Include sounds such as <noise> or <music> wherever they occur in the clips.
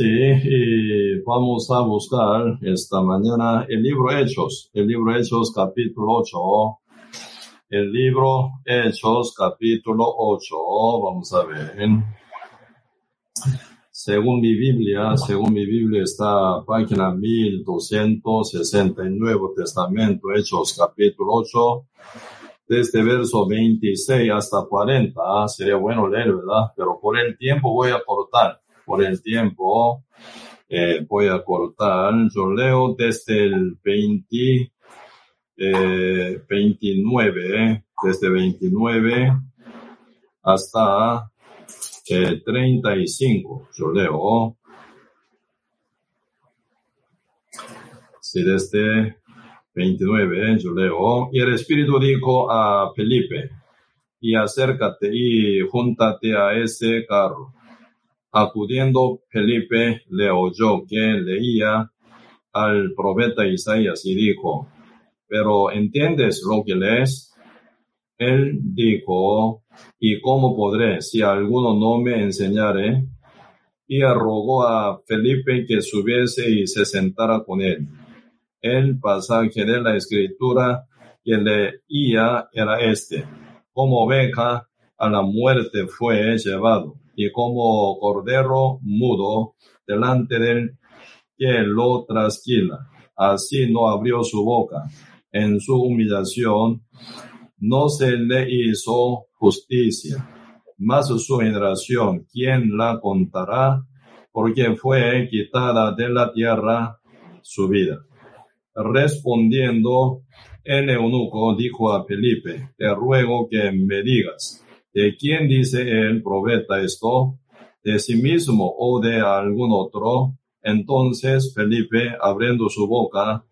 Sí, y vamos a buscar esta mañana el libro Hechos, el libro Hechos capítulo 8, el libro Hechos capítulo 8, vamos a ver. Según mi Biblia, según mi Biblia está página 1260 Nuevo Testamento, Hechos capítulo 8, desde verso 26 hasta 40, sería bueno leer, ¿verdad? Pero por el tiempo voy a cortar por el tiempo, eh, voy a cortar. Yo leo desde el 20, 29, eh, desde 29 hasta 35. Eh, yo leo. Sí, desde 29, yo leo. Y el Espíritu dijo a Felipe, y acércate y júntate a ese carro. Acudiendo Felipe le oyó que leía al profeta Isaías y dijo, ¿pero entiendes lo que lees? Él dijo, ¿y cómo podré si alguno no me enseñare? Y rogó a Felipe que subiese y se sentara con él. El pasaje de la escritura que leía era este, como oveja a la muerte fue llevado y como cordero mudo delante del que lo trasquila. Así no abrió su boca. En su humillación no se le hizo justicia. Mas su generación, ¿quién la contará? Porque fue quitada de la tierra su vida. Respondiendo, el eunuco dijo a Felipe, te ruego que me digas, ¿De quién dice el profeta esto? ¿De sí mismo o de algún otro? Entonces Felipe, abriendo su boca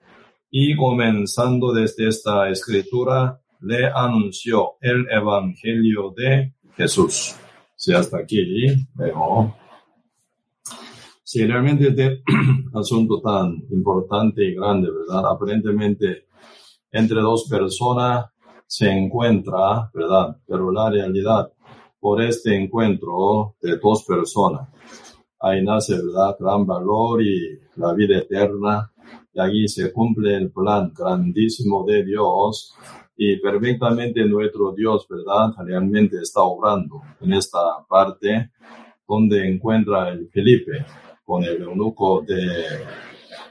y comenzando desde esta escritura, le anunció el evangelio de Jesús. Si hasta aquí. Si realmente este <clears throat> asunto tan importante y grande, ¿verdad? Aparentemente entre dos personas se encuentra, ¿verdad? Pero la realidad, por este encuentro de dos personas, ahí nace, ¿verdad? Gran valor y la vida eterna. Y allí se cumple el plan grandísimo de Dios y perfectamente nuestro Dios, ¿verdad? Realmente está obrando en esta parte donde encuentra el Felipe con el eunuco de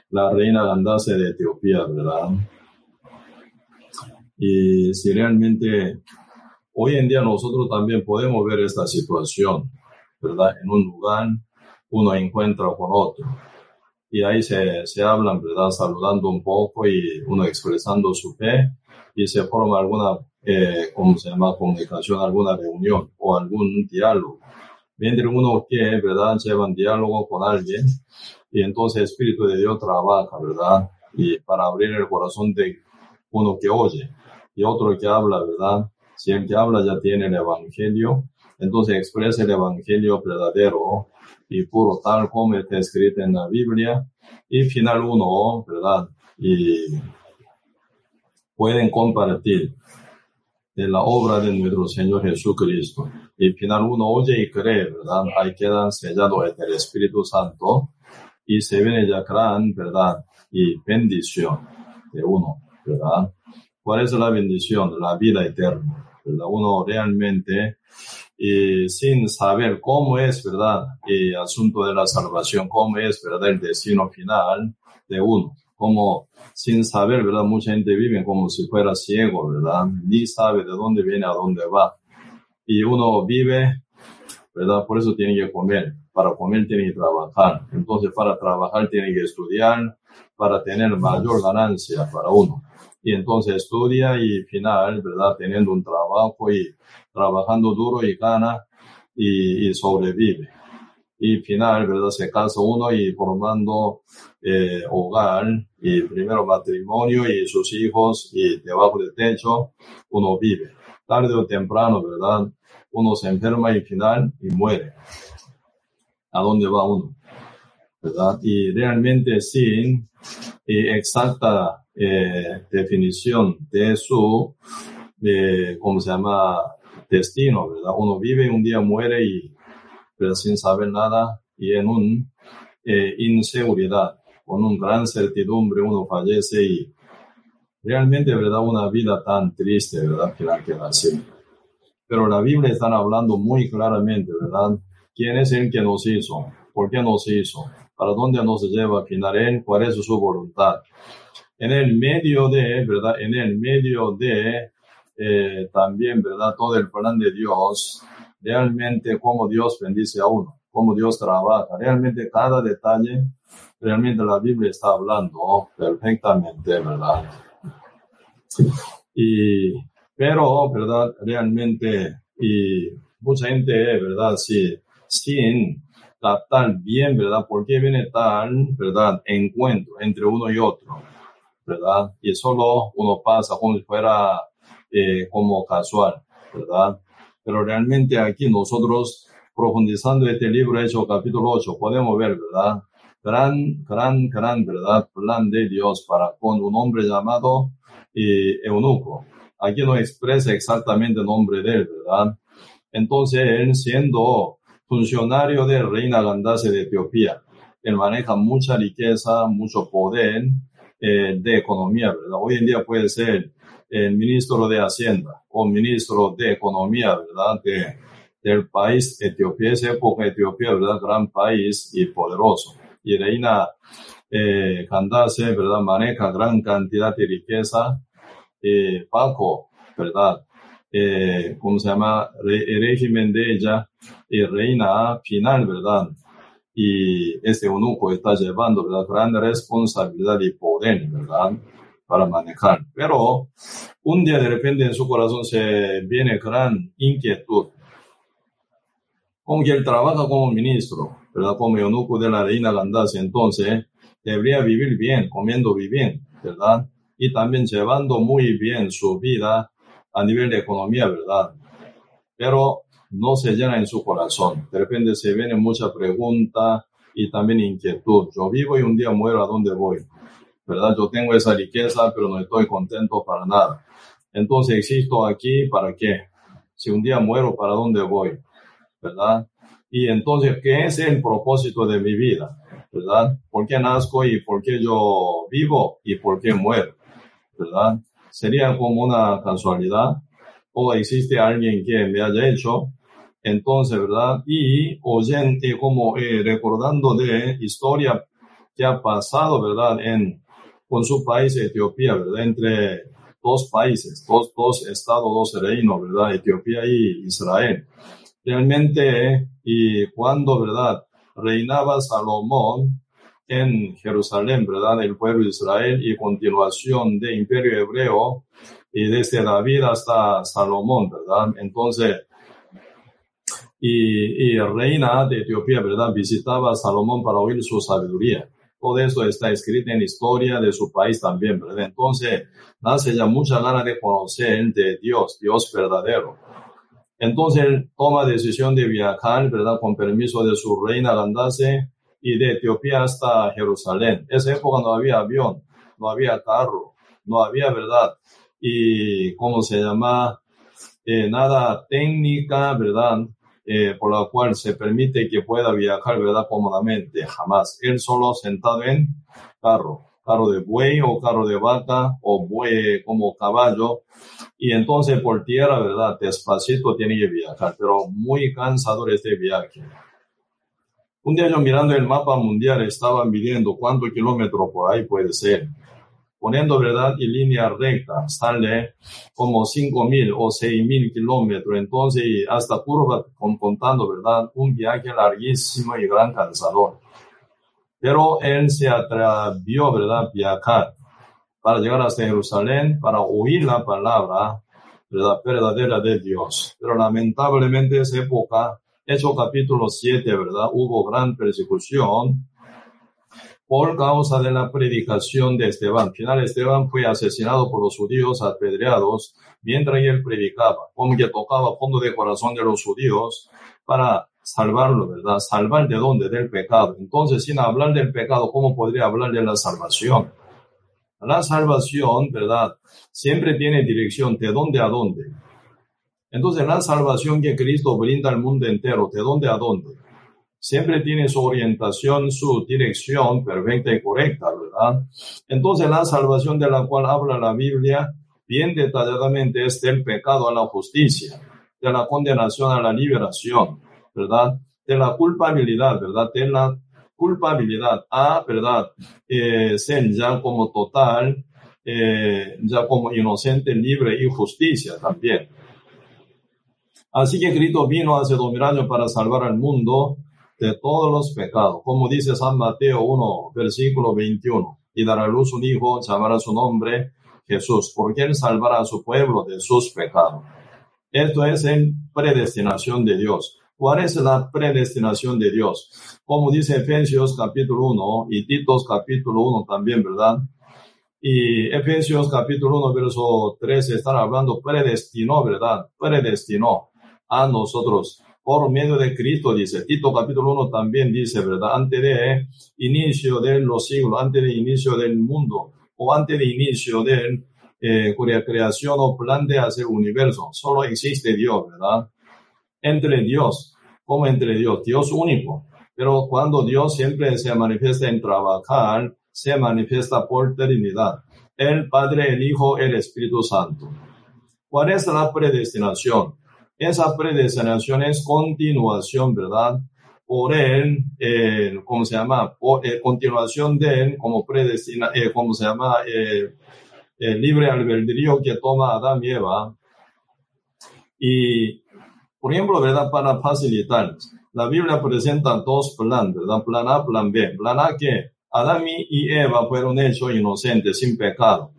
la reina Landase de Etiopía, ¿verdad? Y si realmente hoy en día nosotros también podemos ver esta situación, ¿verdad? En un lugar uno encuentra con otro. Y ahí se, se hablan, ¿verdad? Saludando un poco y uno expresando su fe y se forma alguna, eh, ¿cómo se llama? Comunicación, alguna reunión o algún diálogo. Mientras uno que, ¿verdad? Llevan diálogo con alguien y entonces el Espíritu de Dios trabaja, ¿verdad? Y para abrir el corazón de uno que oye y otro que habla, ¿verdad? Si el que habla ya tiene el Evangelio, entonces expresa el Evangelio verdadero y puro, tal como está escrito en la Biblia. Y final uno, ¿verdad? Y pueden compartir de la obra de nuestro Señor Jesucristo. Y final uno oye y cree, ¿verdad? Ahí quedan sellados en el Espíritu Santo y se viene ya gran, ¿verdad? Y bendición de uno, ¿verdad? ¿Cuál es la bendición? La vida eterna. ¿verdad? Uno realmente, y sin saber cómo es, ¿verdad? El asunto de la salvación, cómo es, ¿verdad? El destino final de uno. Como sin saber, ¿verdad? Mucha gente vive como si fuera ciego, ¿verdad? Ni sabe de dónde viene, a dónde va. Y uno vive, ¿verdad? Por eso tiene que comer. Para comer tiene que trabajar. Entonces, para trabajar tiene que estudiar, para tener mayor ganancia para uno y entonces estudia y final, ¿verdad? Teniendo un trabajo y trabajando duro y gana y, sobrevive. Y final, ¿verdad? Se casa uno y formando eh, hogar y primero matrimonio y sus hijos y debajo del techo uno vive. Tarde o temprano, ¿verdad? Uno se enferma y final y muere. ¿A dónde va uno? ¿Verdad? Y realmente sin eh, exacta eh, definición de su, eh, ¿cómo se llama? Destino, ¿verdad? Uno vive, un día muere y, pero sin saber nada y en un eh, inseguridad, con una gran certidumbre uno fallece y realmente, ¿verdad? Una vida tan triste, ¿verdad? Que la queda así. Pero la Biblia está hablando muy claramente, ¿verdad? ¿Quién es el que nos hizo? ¿Por qué nos hizo? ¿Para dónde nos lleva a final? ¿Cuál es su voluntad? En el medio de, ¿verdad? En el medio de eh, también, ¿verdad? Todo el plan de Dios, realmente cómo Dios bendice a uno, cómo Dios trabaja, realmente cada detalle, realmente la Biblia está hablando perfectamente, ¿verdad? Y, pero, ¿verdad? Realmente, y mucha gente, ¿verdad? Sí, sin captar bien, ¿verdad? ¿Por qué viene tal, ¿verdad? Encuentro entre uno y otro, ¿verdad? Y solo uno pasa como si fuera eh, como casual, ¿verdad? Pero realmente aquí nosotros, profundizando este libro hecho capítulo 8, podemos ver, ¿verdad? Gran, gran, gran, ¿verdad? Plan de Dios para con un hombre llamado eh, eunuco. Aquí no expresa exactamente el nombre de él, ¿verdad? Entonces, él siendo funcionario de reina Gandase de Etiopía, él maneja mucha riqueza, mucho poder eh, de economía, ¿verdad? Hoy en día puede ser el ministro de Hacienda o ministro de Economía, ¿verdad? De, del país Etiopía, esa época Etiopía, ¿verdad? Gran país y poderoso. Y reina eh, Candace, ¿verdad? Maneja gran cantidad de riqueza eh, bajo, ¿verdad? Eh, ¿Cómo se llama? el régimen de ella y reina final, ¿verdad? Y este eunuco está llevando, ¿verdad? Gran responsabilidad y poder, ¿verdad? para manejar. Pero un día de repente en su corazón se viene gran inquietud. Como que él trabaja como ministro, ¿verdad? Como eunuco de la reina Gandasi, entonces debería vivir bien, comiendo bien, ¿verdad? Y también llevando muy bien su vida a nivel de economía, ¿verdad? Pero no se llena en su corazón. De repente se viene mucha pregunta y también inquietud. Yo vivo y un día muero, ¿a dónde voy? ¿verdad? Yo tengo esa riqueza, pero no estoy contento para nada. Entonces existo aquí para qué? Si un día muero, ¿para dónde voy? ¿Verdad? Y entonces, ¿qué es el propósito de mi vida? ¿Verdad? ¿Por qué nazco y por qué yo vivo y por qué muero? ¿Verdad? Sería como una casualidad o existe alguien que me haya hecho. Entonces, ¿verdad? Y oyente, como eh, recordando de historia que ha pasado, ¿verdad? En con su país Etiopía, ¿verdad? Entre dos países, dos, dos estados, dos reinos, ¿verdad? Etiopía y Israel. Realmente, y cuando, ¿verdad? Reinaba Salomón en Jerusalén, ¿verdad? El pueblo de Israel y continuación de imperio hebreo y desde David hasta Salomón, ¿verdad? Entonces, y, y reina de Etiopía, ¿verdad? Visitaba a Salomón para oír su sabiduría. Todo eso está escrito en la historia de su país también, ¿verdad? Entonces, nace ya mucha gana de conocer de Dios, Dios verdadero. Entonces, él toma decisión de viajar, ¿verdad? Con permiso de su reina Landase y de Etiopía hasta Jerusalén. Esa época no había avión, no había carro, no había, ¿verdad? Y, ¿cómo se llama? Eh, nada técnica, ¿verdad? Eh, por la cual se permite que pueda viajar, ¿verdad? Cómodamente, jamás. Él solo sentado en carro, carro de buey o carro de vaca o buey como caballo. Y entonces por tierra, ¿verdad? Despacito tiene que viajar, pero muy cansador este viaje. Un día yo mirando el mapa mundial estaba midiendo cuántos kilómetros por ahí puede ser poniendo verdad y línea recta, sale como 5.000 o 6.000 kilómetros, entonces hasta curva contando, verdad, un viaje larguísimo y gran cansador. Pero él se atrevió, verdad, viajar para llegar hasta Jerusalén, para oír la palabra, verdad, verdadera de Dios. Pero lamentablemente esa época, hecho capítulo 7, verdad, hubo gran persecución, por causa de la predicación de Esteban. Al final Esteban fue asesinado por los judíos apedreados mientras él predicaba, como que tocaba fondo de corazón de los judíos para salvarlo, ¿verdad? Salvar de dónde? Del pecado. Entonces, sin hablar del pecado, ¿cómo podría hablar de la salvación? La salvación, ¿verdad? Siempre tiene dirección, ¿de dónde a dónde? Entonces, la salvación que Cristo brinda al mundo entero, ¿de dónde a dónde? Siempre tiene su orientación, su dirección perfecta y correcta, ¿verdad? Entonces la salvación de la cual habla la Biblia bien detalladamente es del pecado a la justicia, de la condenación a la liberación, ¿verdad? De la culpabilidad, ¿verdad? De la culpabilidad a, ¿verdad? Eh, ser ya como total, eh, ya como inocente, libre y justicia también. Así que Cristo vino hace dos mil años para salvar al mundo de todos los pecados, como dice San Mateo 1, versículo 21, y dará a luz un hijo, llamará su nombre Jesús, porque él salvará a su pueblo de sus pecados. Esto es en predestinación de Dios. ¿Cuál es la predestinación de Dios? Como dice Efesios capítulo 1 y Titos capítulo 1 también, ¿verdad? Y Efesios capítulo 1, verso 13 están hablando predestinó, ¿verdad? Predestinó a nosotros por medio de Cristo, dice. Tito capítulo 1 también dice, ¿verdad? Antes de inicio de los siglos, antes de inicio del mundo, o antes de inicio de eh, creación o plan de hacer universo, solo existe Dios, ¿verdad? entre Dios, como entre Dios, Dios único. Pero cuando Dios siempre se manifiesta en trabajar, se manifiesta por Trinidad. El Padre, el Hijo, el Espíritu Santo. ¿Cuál es la predestinación? Esa predestinación es continuación, ¿verdad? Por él, eh, ¿cómo se llama? Eh, continuación de él, como predestina, eh, ¿cómo se llama? Eh, el libre albedrío que toma Adán y Eva. Y por ejemplo, ¿verdad? Para facilitar, la Biblia presenta dos planes, ¿verdad? Plan A, plan B. Plan A que Adán y Eva fueron hechos inocentes, sin pecado.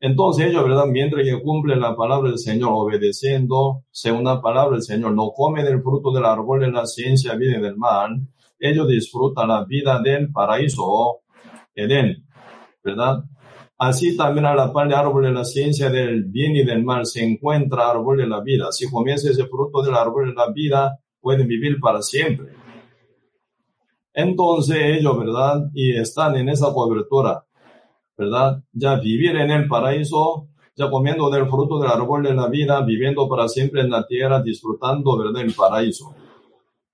Entonces ellos, ¿verdad? Mientras que cumplen la palabra del Señor, obedeciendo según la palabra del Señor, no comen del fruto del árbol de la ciencia, vida del mal, ellos disfrutan la vida del paraíso, Edén, ¿verdad? Así también a la par del árbol de la ciencia del bien y del mal se encuentra árbol de la vida. Si comienza ese fruto del árbol de la vida, pueden vivir para siempre. Entonces ellos, ¿verdad? Y están en esa cobertura, ¿verdad? Ya vivir en el paraíso, ya comiendo del fruto del árbol de la vida, viviendo para siempre en la tierra, disfrutando, ¿verdad? El paraíso.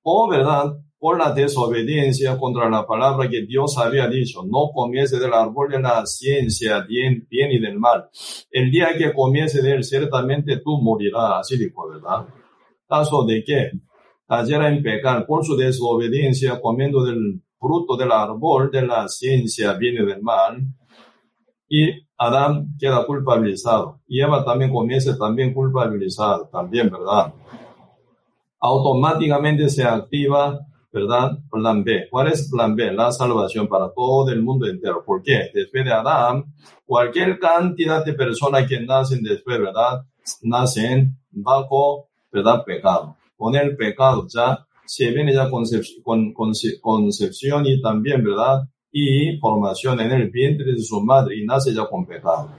O, ¿verdad? por la desobediencia contra la palabra que Dios había dicho, no comience del árbol de la ciencia, bien, bien y del mal. El día que comience de él, ciertamente tú morirás, así dijo, ¿verdad? Caso de que cayera en pecar por su desobediencia, comiendo del fruto del árbol de la ciencia, bien y del mal, y Adán queda culpabilizado. Y Eva también comienza también culpabilizada, también, ¿verdad? Automáticamente se activa ¿verdad? Plan B. ¿Cuál es plan B? La salvación para todo el mundo entero. ¿Por qué? Después de Adán, cualquier cantidad de personas que nacen después, ¿verdad? Nacen bajo, ¿verdad? Pecado. Con el pecado ya se viene ya concepción, con, concepción y también, ¿verdad? Y formación en el vientre de su madre y nace ya con pecado.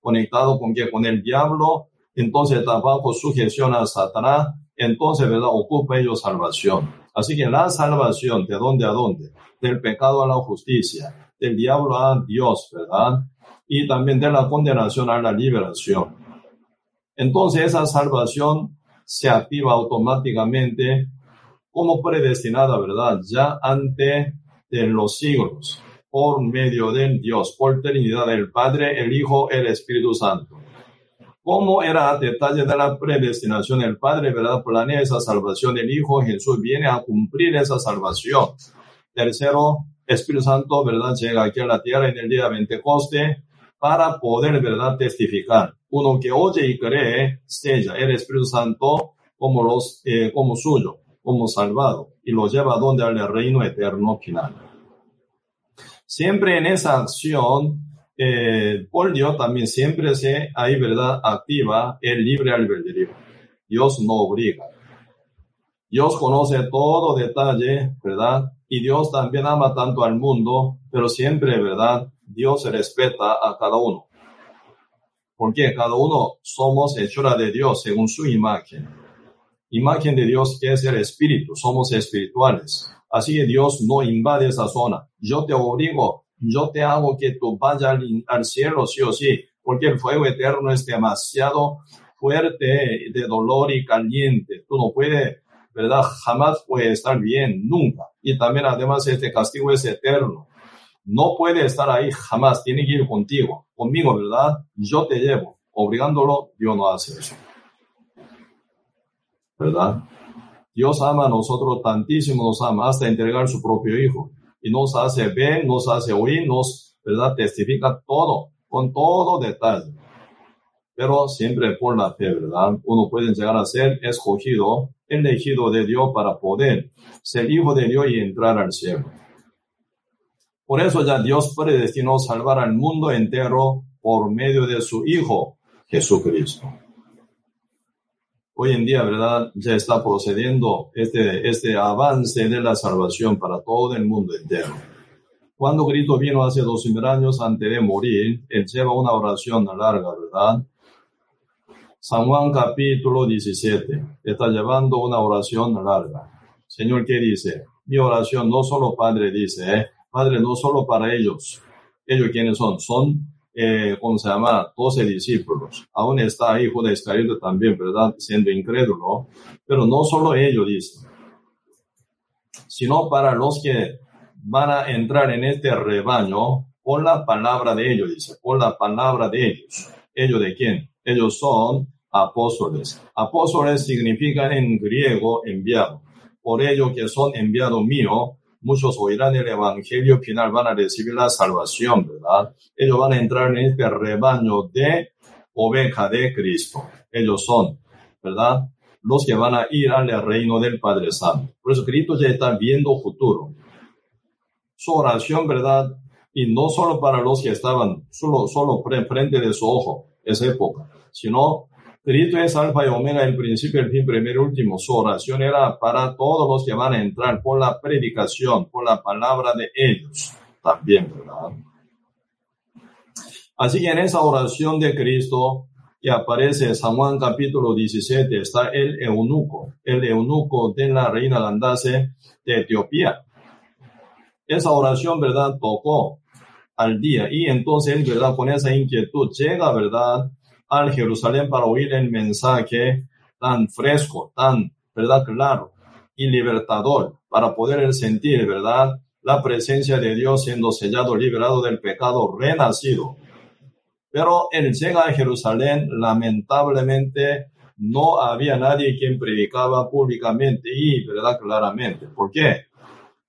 Conectado con que con el diablo, entonces está bajo sujeción a Satanás, entonces, ¿verdad? Ocupa ellos salvación. Así que la salvación, ¿de dónde a dónde? Del pecado a la justicia, del diablo a Dios, ¿verdad? Y también de la condenación a la liberación. Entonces esa salvación se activa automáticamente como predestinada, ¿verdad? Ya ante de los siglos, por medio del Dios, por Trinidad del Padre, el Hijo, el Espíritu Santo cómo era detalle de la predestinación. El Padre, ¿verdad? Planea esa salvación. El Hijo Jesús viene a cumplir esa salvación. Tercero, Espíritu Santo, ¿verdad? Llega aquí a la tierra en el día de Pentecoste para poder, ¿verdad? Testificar. Uno que oye y cree, sella el Espíritu Santo como, los, eh, como suyo, como salvado, y lo lleva a donde al reino eterno final. Siempre en esa acción eh, por Dios también siempre se hay verdad activa el libre albedrío. Dios no obliga. Dios conoce todo detalle, ¿verdad? Y Dios también ama tanto al mundo, pero siempre, ¿verdad? Dios respeta a cada uno. Porque cada uno somos hechura de Dios según su imagen. Imagen de Dios que es el espíritu, somos espirituales. Así que Dios no invade esa zona. Yo te obligo yo te hago que tú vayas al, cielo sí o sí, porque el fuego eterno es demasiado fuerte de dolor y caliente. Tú no puedes, ¿verdad? Jamás puede estar bien, nunca. Y también además este castigo es eterno. No puede estar ahí jamás, tiene que ir contigo, conmigo, ¿verdad? Yo te llevo. Obligándolo, Dios no hace eso. ¿Verdad? Dios ama a nosotros tantísimo, nos ama hasta entregar su propio Hijo. Y nos hace ver, nos hace oír, nos, ¿verdad? Testifica todo, con todo detalle. Pero siempre por la fe, ¿verdad? Uno puede llegar a ser escogido, elegido de Dios para poder ser hijo de Dios y entrar al cielo. Por eso ya Dios predestinó salvar al mundo entero por medio de su Hijo, Jesucristo. Hoy en día, ¿verdad? Ya está procediendo este, este avance de la salvación para todo el mundo entero. Cuando Cristo vino hace dos mil años antes de morir, él lleva una oración larga, ¿verdad? San Juan capítulo 17 está llevando una oración larga. Señor, ¿qué dice? Mi oración no solo Padre dice, ¿eh? Padre, no solo para ellos. ¿Ellos quiénes son? Son, eh, ¿cómo se llama? Doce discípulos. Aún está ahí Judas Iscariote también, ¿verdad? Siendo incrédulo. Pero no solo ellos, dice. Sino para los que van a entrar en este rebaño por la palabra de ellos, dice. Por la palabra de ellos. ¿Ellos de quién? Ellos son apóstoles. Apóstoles significan en griego enviado. Por ello que son enviados míos muchos oirán el evangelio final, van a recibir la salvación, ¿verdad? Ellos van a entrar en este rebaño de oveja de Cristo. Ellos son, ¿verdad? Los que van a ir al reino del Padre Santo. Por eso Cristo ya está viendo futuro. Su oración, ¿verdad? Y no solo para los que estaban solo, solo frente de su ojo, esa época, sino Cristo es alfa y omega, el principio, el fin, primero último. Su oración era para todos los que van a entrar por la predicación, por la palabra de ellos también, ¿verdad? Así que en esa oración de Cristo que aparece en San Juan capítulo 17 está el eunuco, el eunuco de la reina Landase de Etiopía. Esa oración, ¿verdad? Tocó al día y entonces, ¿verdad? Con esa inquietud llega, ¿verdad? Al Jerusalén para oír el mensaje tan fresco, tan, ¿verdad? Claro y libertador para poder sentir, ¿verdad? La presencia de Dios siendo sellado, liberado del pecado, renacido. Pero él llega a Jerusalén, lamentablemente no había nadie quien predicaba públicamente y, ¿verdad? Claramente. ¿Por qué?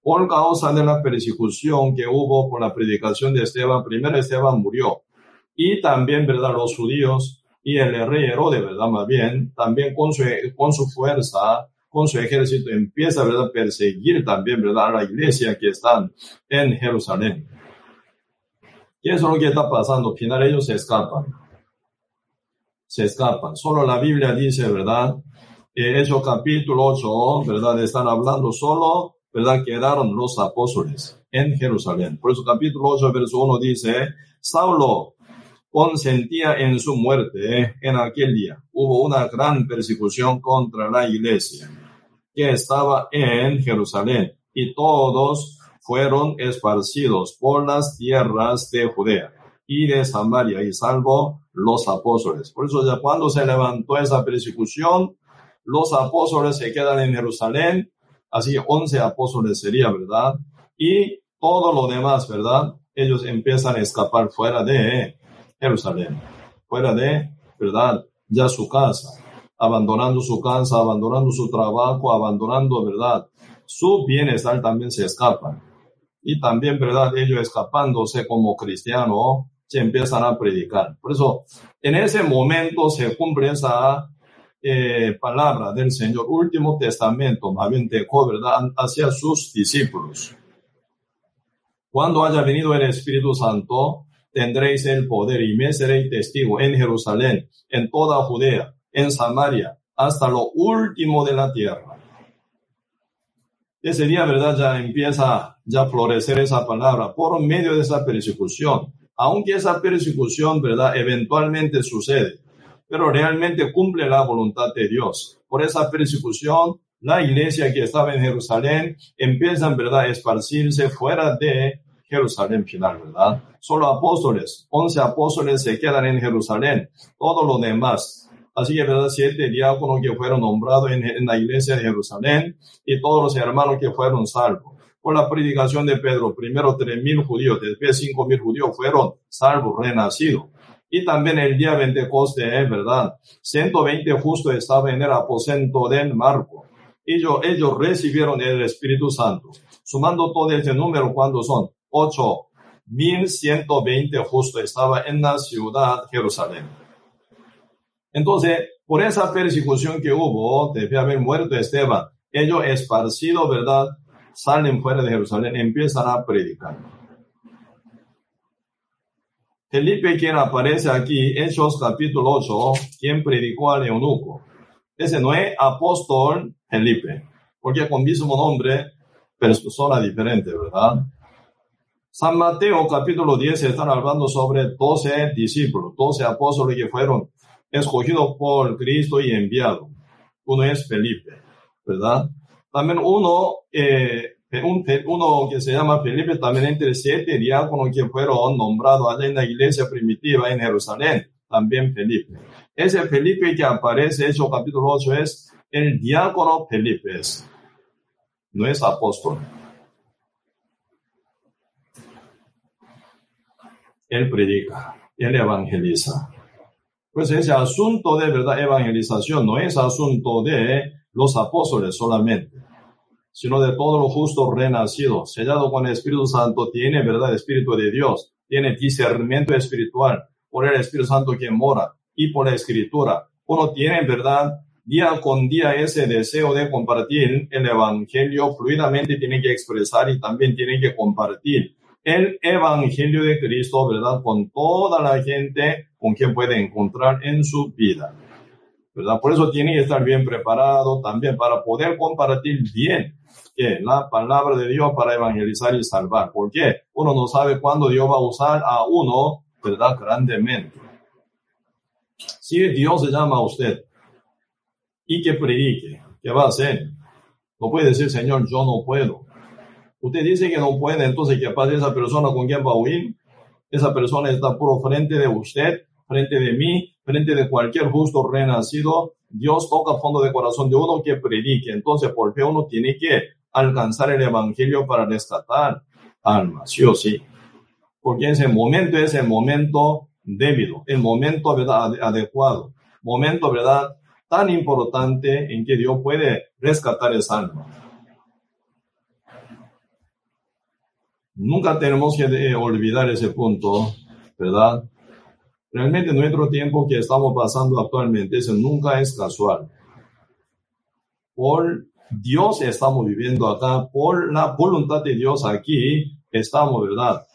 Por causa de la persecución que hubo por la predicación de Esteban, primero Esteban murió y también, ¿verdad? Los judíos y el rey Herodes, ¿verdad? Más bien, también con su, con su fuerza, con su ejército, empieza, ¿verdad? A perseguir también, ¿verdad? A la iglesia que están en Jerusalén. ¿Qué es lo que está pasando? Al final ellos se escapan. Se escapan. Solo la Biblia dice, ¿verdad? Eh, Hechos capítulo 8, ¿verdad? Están hablando solo, ¿verdad? Quedaron los apóstoles en Jerusalén. Por eso capítulo 8, verso 1 dice, Saulo consentía en su muerte ¿eh? en aquel día. Hubo una gran persecución contra la iglesia que estaba en Jerusalén y todos fueron esparcidos por las tierras de Judea y de Samaria y salvo los apóstoles. Por eso ya cuando se levantó esa persecución, los apóstoles se quedan en Jerusalén, así once apóstoles sería, ¿verdad? Y todo lo demás, ¿verdad? Ellos empiezan a escapar fuera de Jerusalén, fuera de, ¿verdad? Ya su casa, abandonando su casa, abandonando su trabajo, abandonando, ¿verdad? Su bienestar también se escapan. Y también, ¿verdad? Ellos escapándose como cristianos, se empiezan a predicar. Por eso, en ese momento se cumple esa eh, palabra del Señor, último testamento, más bien dejó, ¿verdad?, hacia sus discípulos. Cuando haya venido el Espíritu Santo, tendréis el poder y me seréis testigo en Jerusalén, en toda Judea, en Samaria, hasta lo último de la tierra. Ese día, ¿verdad? Ya empieza ya a florecer esa palabra por medio de esa persecución. Aunque esa persecución, ¿verdad? Eventualmente sucede, pero realmente cumple la voluntad de Dios. Por esa persecución, la iglesia que estaba en Jerusalén empieza, ¿verdad?, a esparcirse fuera de Jerusalén final, ¿verdad? Solo apóstoles, once apóstoles se quedan en Jerusalén. Todo lo demás, Así que, ¿verdad? Siete diáconos que fueron nombrados en, en la iglesia de Jerusalén y todos los hermanos que fueron salvos por la predicación de Pedro. Primero tres mil judíos, después cinco mil judíos fueron salvos, renacidos. Y también el día Pentecostés, ¿verdad? 120 justos estaban en el aposento del Marco. Ellos, ellos recibieron el Espíritu Santo. Sumando todo este número, ¿cuántos son? 8.120 justos estaban en la ciudad Jerusalén. Entonces, por esa persecución que hubo, debe haber muerto Esteban. Ellos esparcidos, ¿verdad? Salen fuera de Jerusalén, empiezan a predicar. Felipe, quien aparece aquí, Hechos capítulo 8, quien predicó al eunuco. Ese no es apóstol Felipe, porque con mismo nombre, persona diferente, ¿verdad? San Mateo capítulo 10 están hablando sobre 12 discípulos, 12 apóstoles que fueron escogidos por Cristo y enviados. Uno es Felipe, ¿verdad? También uno eh, un, uno que se llama Felipe, también entre siete diáconos que fueron nombrados allá en la iglesia primitiva en Jerusalén, también Felipe. Ese Felipe que aparece en Hechos capítulo 8 es el diácono Felipe, no es apóstol. Él predica, él evangeliza. Pues ese asunto de verdad evangelización no es asunto de los apóstoles solamente sino de todos los justos renacidos, sellado con el Espíritu Santo, tiene verdad Espíritu de Dios, tiene discernimiento espiritual por el Espíritu Santo que mora y por la Escritura. Uno tiene verdad día con día ese deseo de compartir el Evangelio fluidamente, tiene que expresar y también tiene que compartir el Evangelio de Cristo, ¿verdad? Con toda la gente con quien puede encontrar en su vida. ¿verdad? Por eso tiene que estar bien preparado también para poder compartir bien la palabra de Dios para evangelizar y salvar. Porque uno no sabe cuándo Dios va a usar a uno, ¿verdad? Grandemente. Si Dios se llama a usted y que predique, ¿qué va a hacer? No puede decir, Señor, yo no puedo. Usted dice que no puede, entonces, ¿qué pasa esa persona con quien va a huir? Esa persona está puro frente de usted, frente de mí, frente de cualquier justo renacido. Dios toca fondo de corazón de uno que predique. Entonces, ¿por qué uno tiene que alcanzar el Evangelio para rescatar almas, sí o sí. Porque ese momento es el momento debido, el momento ¿verdad? adecuado, momento verdad tan importante en que Dios puede rescatar esa alma. Nunca tenemos que eh, olvidar ese punto, ¿verdad? Realmente nuestro tiempo que estamos pasando actualmente, eso nunca es casual. Por Dios estamos viviendo acá, por la voluntad de Dios aquí estamos, ¿verdad?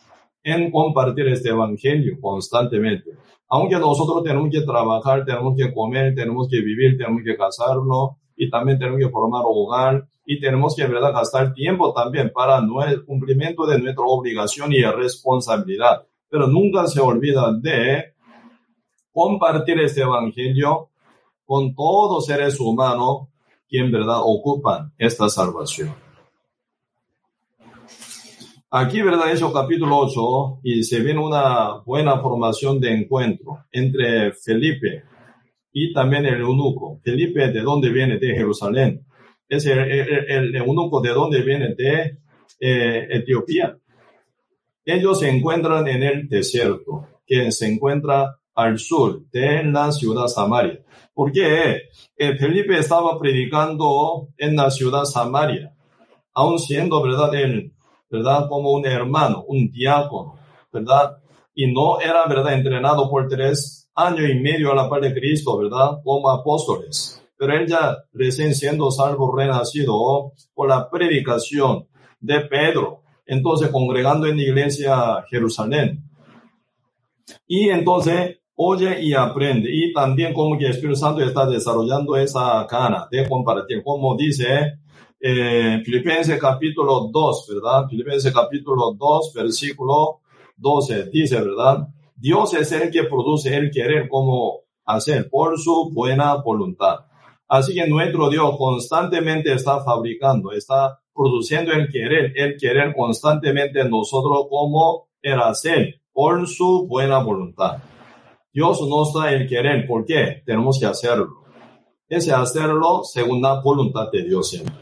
En compartir este evangelio constantemente. Aunque nosotros tenemos que trabajar, tenemos que comer, tenemos que vivir, tenemos que casarnos y también tenemos que formar hogar y tenemos que, ¿verdad?, gastar tiempo también para el cumplimiento de nuestra obligación y responsabilidad. Pero nunca se olvida de compartir este evangelio con todos seres humanos en verdad ocupan esta salvación. Aquí, ¿verdad? Eso capítulo 8 y se viene una buena formación de encuentro entre Felipe y también el eunuco. Felipe, ¿de dónde viene? De Jerusalén. Es el, eunuco, ¿de dónde viene? De eh, Etiopía. Ellos se encuentran en el desierto, que se encuentra al sur de la ciudad Samaria. Porque eh, Felipe estaba predicando en la ciudad Samaria, aún siendo, ¿verdad? Él, ¿verdad? Como un hermano, un diácono, ¿verdad? Y no era, ¿verdad? Entrenado por tres años y medio a la par de Cristo, ¿verdad? Como apóstoles. Pero él ya recién siendo salvo renacido por la predicación de Pedro. Entonces congregando en la iglesia Jerusalén. Y entonces oye y aprende. Y también como que el Espíritu Santo está desarrollando esa gana de compartir, como dice eh, Filipenses capítulo 2, ¿verdad? Filipenses capítulo 2, versículo 12, dice, ¿verdad? Dios es el que produce el querer como hacer por su buena voluntad. Así que nuestro Dios constantemente está fabricando, está produciendo el querer, el querer constantemente en nosotros como el hacer por su buena voluntad. Dios nos da el querer. ¿Por qué? Tenemos que hacerlo. Ese hacerlo según la voluntad de Dios siempre.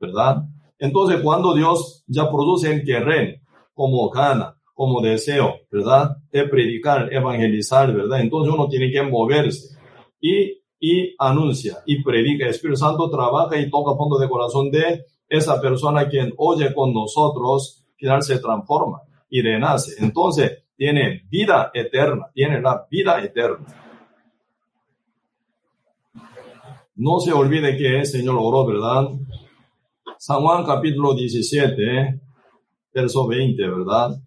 ¿Verdad? Entonces, cuando Dios ya produce el querer como gana, como deseo, ¿verdad? De predicar, evangelizar, ¿verdad? Entonces uno tiene que moverse y, y anuncia y predica. El Espíritu Santo trabaja y toca fondo de corazón de esa persona quien oye con nosotros, final se transforma y renace. Entonces, tiene vida eterna, tiene la vida eterna. No se olvide que el Señor oró, ¿verdad? San Juan capítulo 17, verso 20, ¿verdad?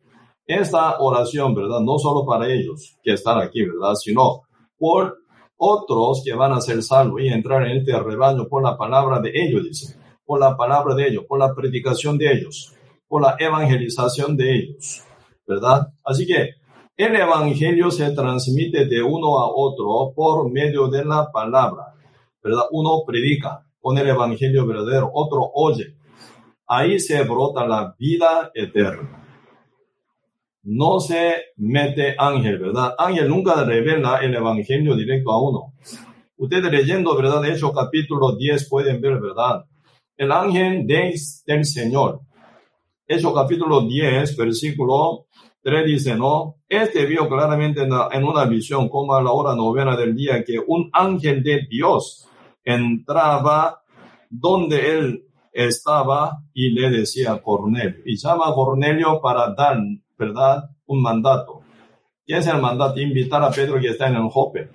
Esta oración, ¿verdad? No solo para ellos que están aquí, ¿verdad? Sino por otros que van a ser salvos y entrar en este rebaño por la palabra de ellos, dice. Por la palabra de ellos, por la predicación de ellos, por la evangelización de ellos, ¿verdad? Así que el evangelio se transmite de uno a otro por medio de la palabra, ¿verdad? Uno predica con el evangelio verdadero, otro oye. Ahí se brota la vida eterna. No se mete ángel, ¿verdad? Ángel nunca revela el evangelio directo a uno. Ustedes leyendo, ¿verdad? Hecho capítulo 10 pueden ver, ¿verdad? El ángel del Señor. Hecho capítulo 10, versículo 3 dice, ¿no? Este vio claramente en una visión como a la hora novena del día que un ángel de Dios entraba donde él estaba y le decía a Cornelio. Y llama Cornelio para dar, ¿verdad? Un mandato. ¿Qué es el mandato? Invitar a Pedro que está en el Jope.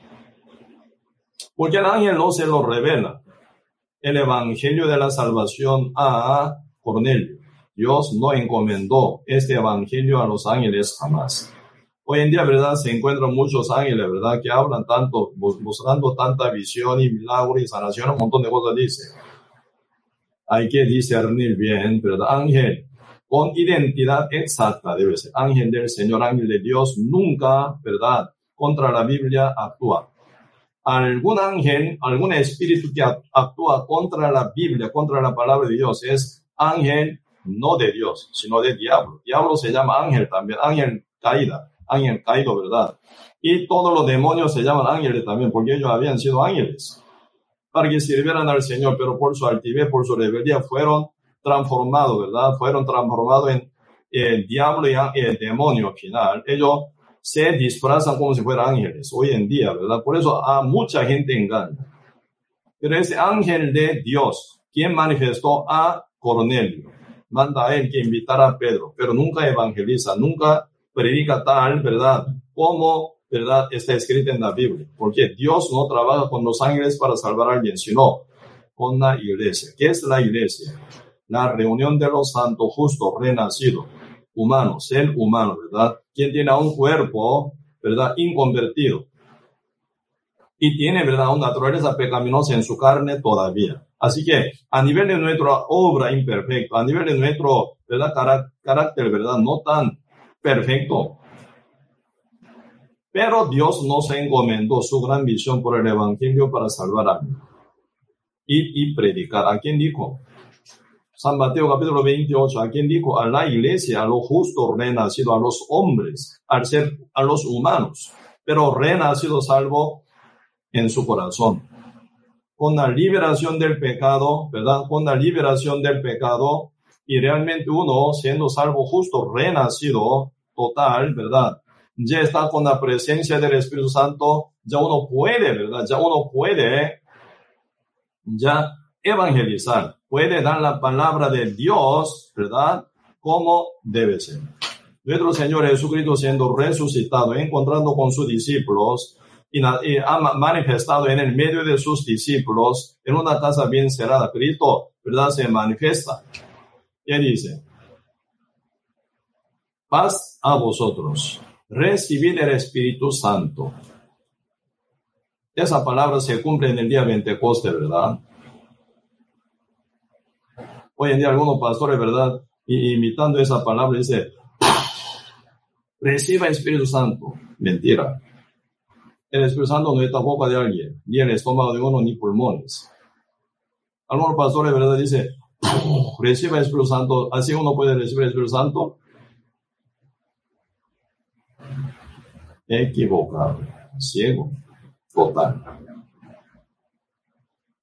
Porque el ángel no se lo revela. El evangelio de la salvación a Cornelio. Dios no encomendó este evangelio a los ángeles jamás. Hoy en día, ¿verdad? Se encuentran muchos ángeles, ¿verdad? Que hablan tanto, mostrando tanta visión y milagro y sanación, un montón de cosas dice. Hay que discernir bien, ¿verdad? Ángel con identidad exacta debe ser. Ángel del Señor, ángel de Dios, nunca, ¿verdad? Contra la Biblia actúa. Algún ángel, algún espíritu que actúa contra la Biblia, contra la palabra de Dios, es ángel no de Dios, sino de diablo. Diablo se llama ángel también, ángel caída, ángel caído, ¿verdad? Y todos los demonios se llaman ángeles también, porque ellos habían sido ángeles, para que sirvieran al Señor, pero por su altivez, por su rebeldía, fueron transformados, ¿verdad? Fueron transformados en el diablo y el demonio al final. Ellos se disfrazan como si fueran ángeles hoy en día, ¿verdad? Por eso a mucha gente engaña. Pero ese ángel de Dios, quien manifestó a Cornelio, manda a él que invitara a Pedro, pero nunca evangeliza, nunca predica tal, ¿verdad? Como, ¿verdad? Está escrito en la Biblia. Porque Dios no trabaja con los ángeles para salvar a alguien, sino con la iglesia. ¿Qué es la iglesia? La reunión de los santos justos renacidos, humanos, ser humano, ¿verdad? Quien tiene un cuerpo, ¿verdad? Inconvertido. Y tiene, ¿verdad? Una naturaleza pecaminosa en su carne todavía. Así que a nivel de nuestra obra imperfecta, a nivel de nuestro ¿verdad? carácter, ¿verdad? No tan perfecto. Pero Dios nos encomendó su gran visión por el Evangelio para salvar a y, y predicar. ¿A quién dijo? San Mateo capítulo 28, ¿a quién dijo? A la iglesia, a los justos renacidos, a los hombres, al ser, a los humanos, pero renacido salvo en su corazón con la liberación del pecado, ¿verdad? Con la liberación del pecado y realmente uno siendo salvo justo, renacido total, ¿verdad? Ya está con la presencia del Espíritu Santo, ya uno puede, ¿verdad? Ya uno puede ya evangelizar, puede dar la palabra de Dios, ¿verdad? Como debe ser. Nuestro Señor Jesucristo siendo resucitado, encontrando con sus discípulos, y, ha manifestado en el medio de sus discípulos en una casa bien cerrada. Cristo, ¿verdad? Se manifiesta. ¿Qué dice? Paz a vosotros. Recibid el Espíritu Santo. Esa palabra se cumple en el día Pentecostés, ¿verdad? Hoy en día algunos pastores, ¿verdad? imitando esa palabra, dice, reciba Espíritu Santo. Mentira. El Espíritu Santo no está boca de alguien, ni el estómago de uno, ni pulmones. Algunos pastores, ¿verdad? Dice, recibe el Espíritu Santo, así uno puede recibir Espíritu Santo. equivocado, ciego, total.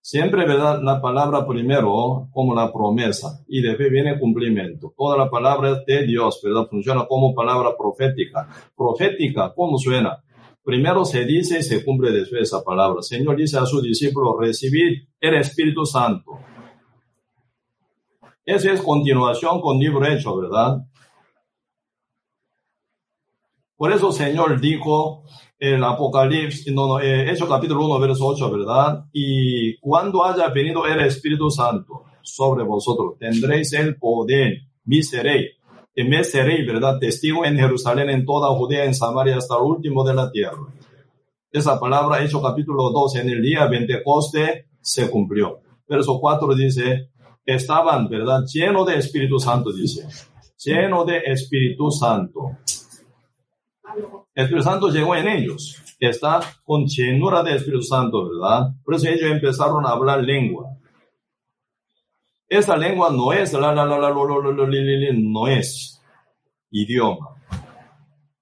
Siempre, ¿verdad? La palabra primero como la promesa y después viene cumplimiento. Toda la palabra de Dios, ¿verdad? Funciona como palabra profética. Profética, ¿cómo suena? Primero se dice y se cumple después esa palabra. Señor dice a su discípulo, recibir el Espíritu Santo. Esa es continuación con libro hecho, ¿verdad? Por eso Señor dijo el Apocalipsis, no, no, eh, Hecho capítulo 1, verso 8, ¿verdad? Y cuando haya venido el Espíritu Santo sobre vosotros, tendréis el poder, mi seréis, y me seréis, ¿verdad? Testigo en Jerusalén, en toda Judea, en Samaria, hasta el último de la tierra. Esa palabra, Hecho capítulo 2, en el día Pentecoste, se cumplió. Verso 4 dice, estaban, ¿verdad? Lleno de Espíritu Santo, dice. Lleno de Espíritu Santo. El Espíritu Santo llegó en ellos. Está con llenura de Espíritu Santo, ¿verdad? Por eso ellos empezaron a hablar lengua. Esa lengua no es la, la, la, la, no es idioma.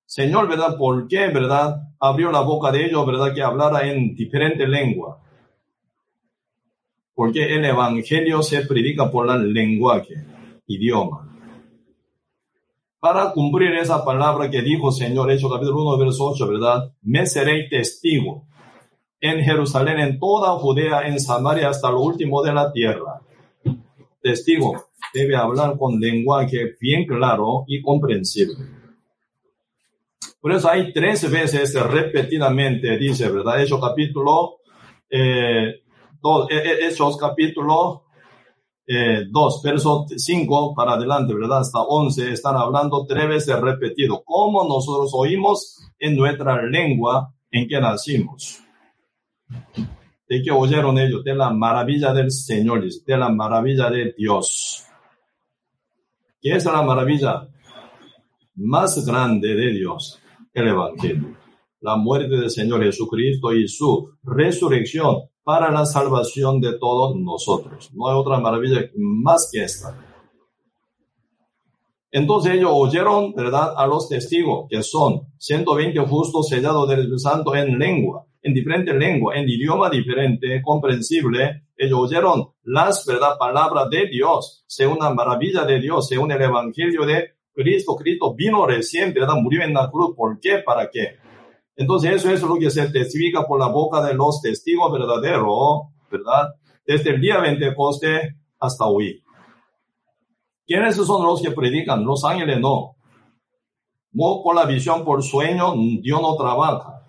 Señor, ¿verdad? ¿Por qué, verdad? Abrió la boca de ellos, ¿verdad? Que hablara en diferente lengua. Porque el evangelio se predica por el lenguaje, idioma para cumplir esa palabra que dijo Señor, Hechos capítulo 1, verso 8, ¿verdad? Me seré testigo en Jerusalén, en toda Judea, en Samaria, hasta lo último de la tierra. Testigo debe hablar con lenguaje bien claro y comprensible. Por eso hay tres veces repetidamente, dice, ¿verdad? Hechos capítulo, eh, dos, eh, eh, Hechos capítulo eh, 2, verso 5 para adelante, ¿verdad? Hasta 11 están hablando tres veces repetido. ¿Cómo nosotros oímos en nuestra lengua en que nacimos? ¿De qué oyeron ellos? De la maravilla del Señor, de la maravilla de Dios. ¿Qué es la maravilla más grande de Dios? El Evangelio. La muerte del Señor Jesucristo y su resurrección para la salvación de todos nosotros. No hay otra maravilla más que esta. Entonces ellos oyeron, ¿verdad?, a los testigos, que son 120 justos sellados del Santo en lengua, en diferente lengua, en idioma diferente, comprensible. Ellos oyeron las, ¿verdad?, palabras de Dios, según la maravilla de Dios, según el Evangelio de Cristo. Cristo vino recién, ¿verdad?, murió en la cruz. ¿Por qué? ¿Para qué? Entonces eso es lo que se testifica por la boca de los testigos verdaderos, ¿verdad? Desde el día 20 hasta hoy. ¿Quiénes son los que predican? Los ángeles no. No por la visión, por sueño, Dios no trabaja.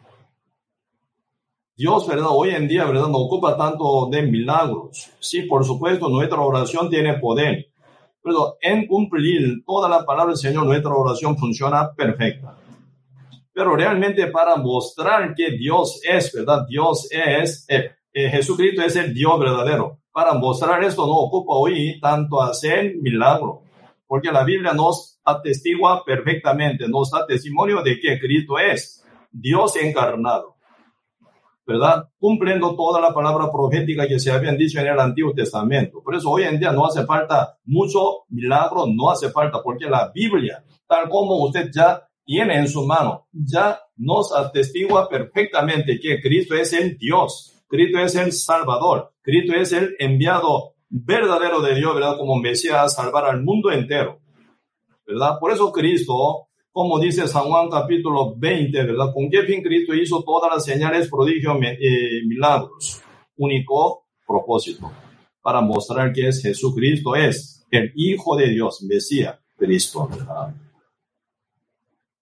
Dios, ¿verdad? Hoy en día, ¿verdad? No ocupa tanto de milagros. Sí, por supuesto, nuestra oración tiene poder. Pero en cumplir toda la palabra del Señor, nuestra oración funciona perfecta. Pero realmente para mostrar que Dios es, ¿verdad? Dios es, eh, eh, Jesucristo es el Dios verdadero. Para mostrar esto no ocupa hoy tanto hacer milagro, porque la Biblia nos atestigua perfectamente, nos da testimonio de que Cristo es Dios encarnado. ¿verdad? Cumpliendo toda la palabra profética que se habían dicho en el Antiguo Testamento. Por eso hoy en día no hace falta mucho milagro, no hace falta, porque la Biblia, tal como usted ya tiene en su mano, ya nos atestigua perfectamente que Cristo es el Dios, Cristo es el Salvador, Cristo es el enviado verdadero de Dios, ¿verdad? Como Mesías a salvar al mundo entero, ¿verdad? Por eso Cristo, como dice San Juan capítulo 20, ¿verdad? ¿Con qué fin Cristo hizo todas las señales, prodigios, eh, milagros? Único propósito, para mostrar que es Jesucristo, es el Hijo de Dios, Mesías, Cristo.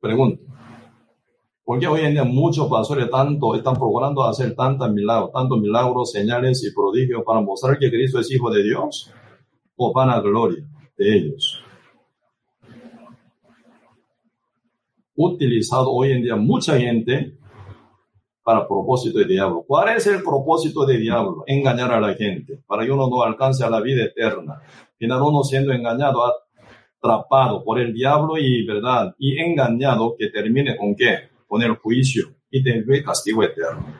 Pregunto. ¿Por qué hoy en día muchos pastores tanto están procurando hacer tantos milagros, tantos milagros, señales y prodigios para mostrar que Cristo es Hijo de Dios? ¿O para la gloria de ellos? Utilizado hoy en día mucha gente para propósito de diablo. ¿Cuál es el propósito de diablo? Engañar a la gente, para que uno no alcance a la vida eterna. Final uno siendo engañado, atrapado por el diablo y verdad, y engañado que termine con qué? Con el juicio y tener castigo eterno.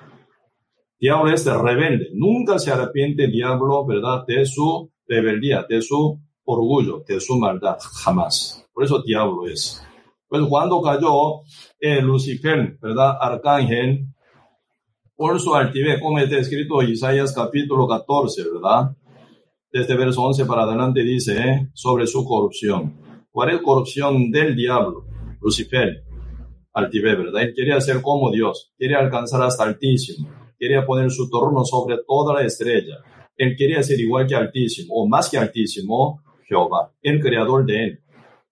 Diablo es rebelde, nunca se arrepiente diablo, verdad, de su rebeldía, de su orgullo, de su maldad, jamás. Por eso diablo es. Pues cuando cayó eh, Lucifer, ¿verdad? Arcángel, por su altivez, como está escrito Isaías capítulo 14, ¿verdad? Desde verso 11 para adelante dice eh, sobre su corrupción. ¿Cuál es corrupción del diablo? Lucifer, altivez, ¿verdad? Él quería ser como Dios, quería alcanzar hasta altísimo, quería poner su trono sobre toda la estrella. Él quería ser igual que altísimo, o más que altísimo, Jehová, el creador de él.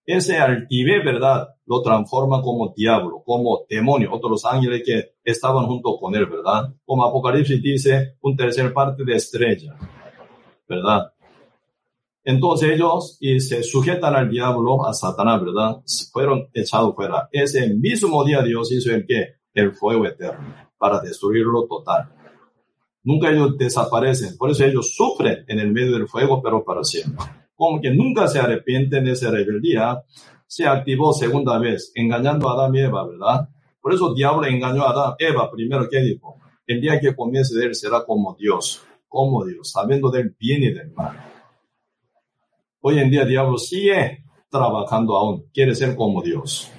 Ese altivez, ¿verdad? Lo transforma como diablo, como demonio, otros ángeles que estaban junto con él, ¿verdad? Como Apocalipsis dice, un tercer parte de estrella, ¿verdad? Entonces ellos y se sujetan al diablo, a Satanás, ¿verdad? Fueron echados fuera. Ese mismo día Dios hizo el que? El fuego eterno, para destruirlo total. Nunca ellos desaparecen, por eso ellos sufren en el medio del fuego, pero para siempre. Como que nunca se arrepienten de esa rebeldía, se activó segunda vez, engañando a Adán y Eva, ¿verdad? Por eso diablo engañó a Adán, Eva, primero, ¿qué dijo? El día que comience de él será como Dios, como Dios, sabiendo del bien y del mal. Hoy en día el diablo sigue trabajando aún, quiere ser como Dios.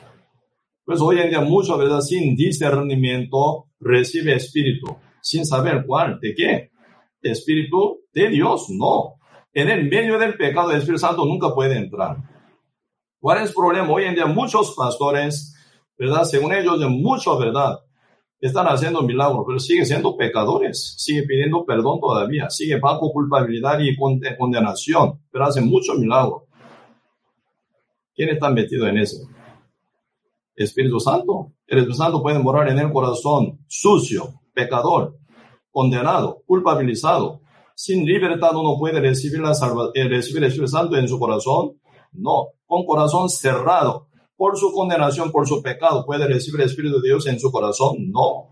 Pues hoy en día mucho, ¿verdad? Sin discernimiento recibe espíritu, sin saber cuál, de qué. Espíritu de Dios, no. En el medio del pecado el Espíritu Santo nunca puede entrar. ¿Cuál es el problema? Hoy en día muchos pastores, ¿verdad? Según ellos, de mucho, ¿verdad? Están haciendo milagros, pero siguen siendo pecadores, sigue pidiendo perdón todavía, sigue bajo culpabilidad y condenación, pero hacen mucho milagro. ¿Quién está metido en eso? Espíritu Santo. El Espíritu Santo puede morar en el corazón sucio, pecador, condenado, culpabilizado. Sin libertad uno puede recibir, la eh, recibir el Espíritu Santo en su corazón. No, con corazón cerrado, por su condenación, por su pecado, puede recibir el Espíritu de Dios en su corazón? No.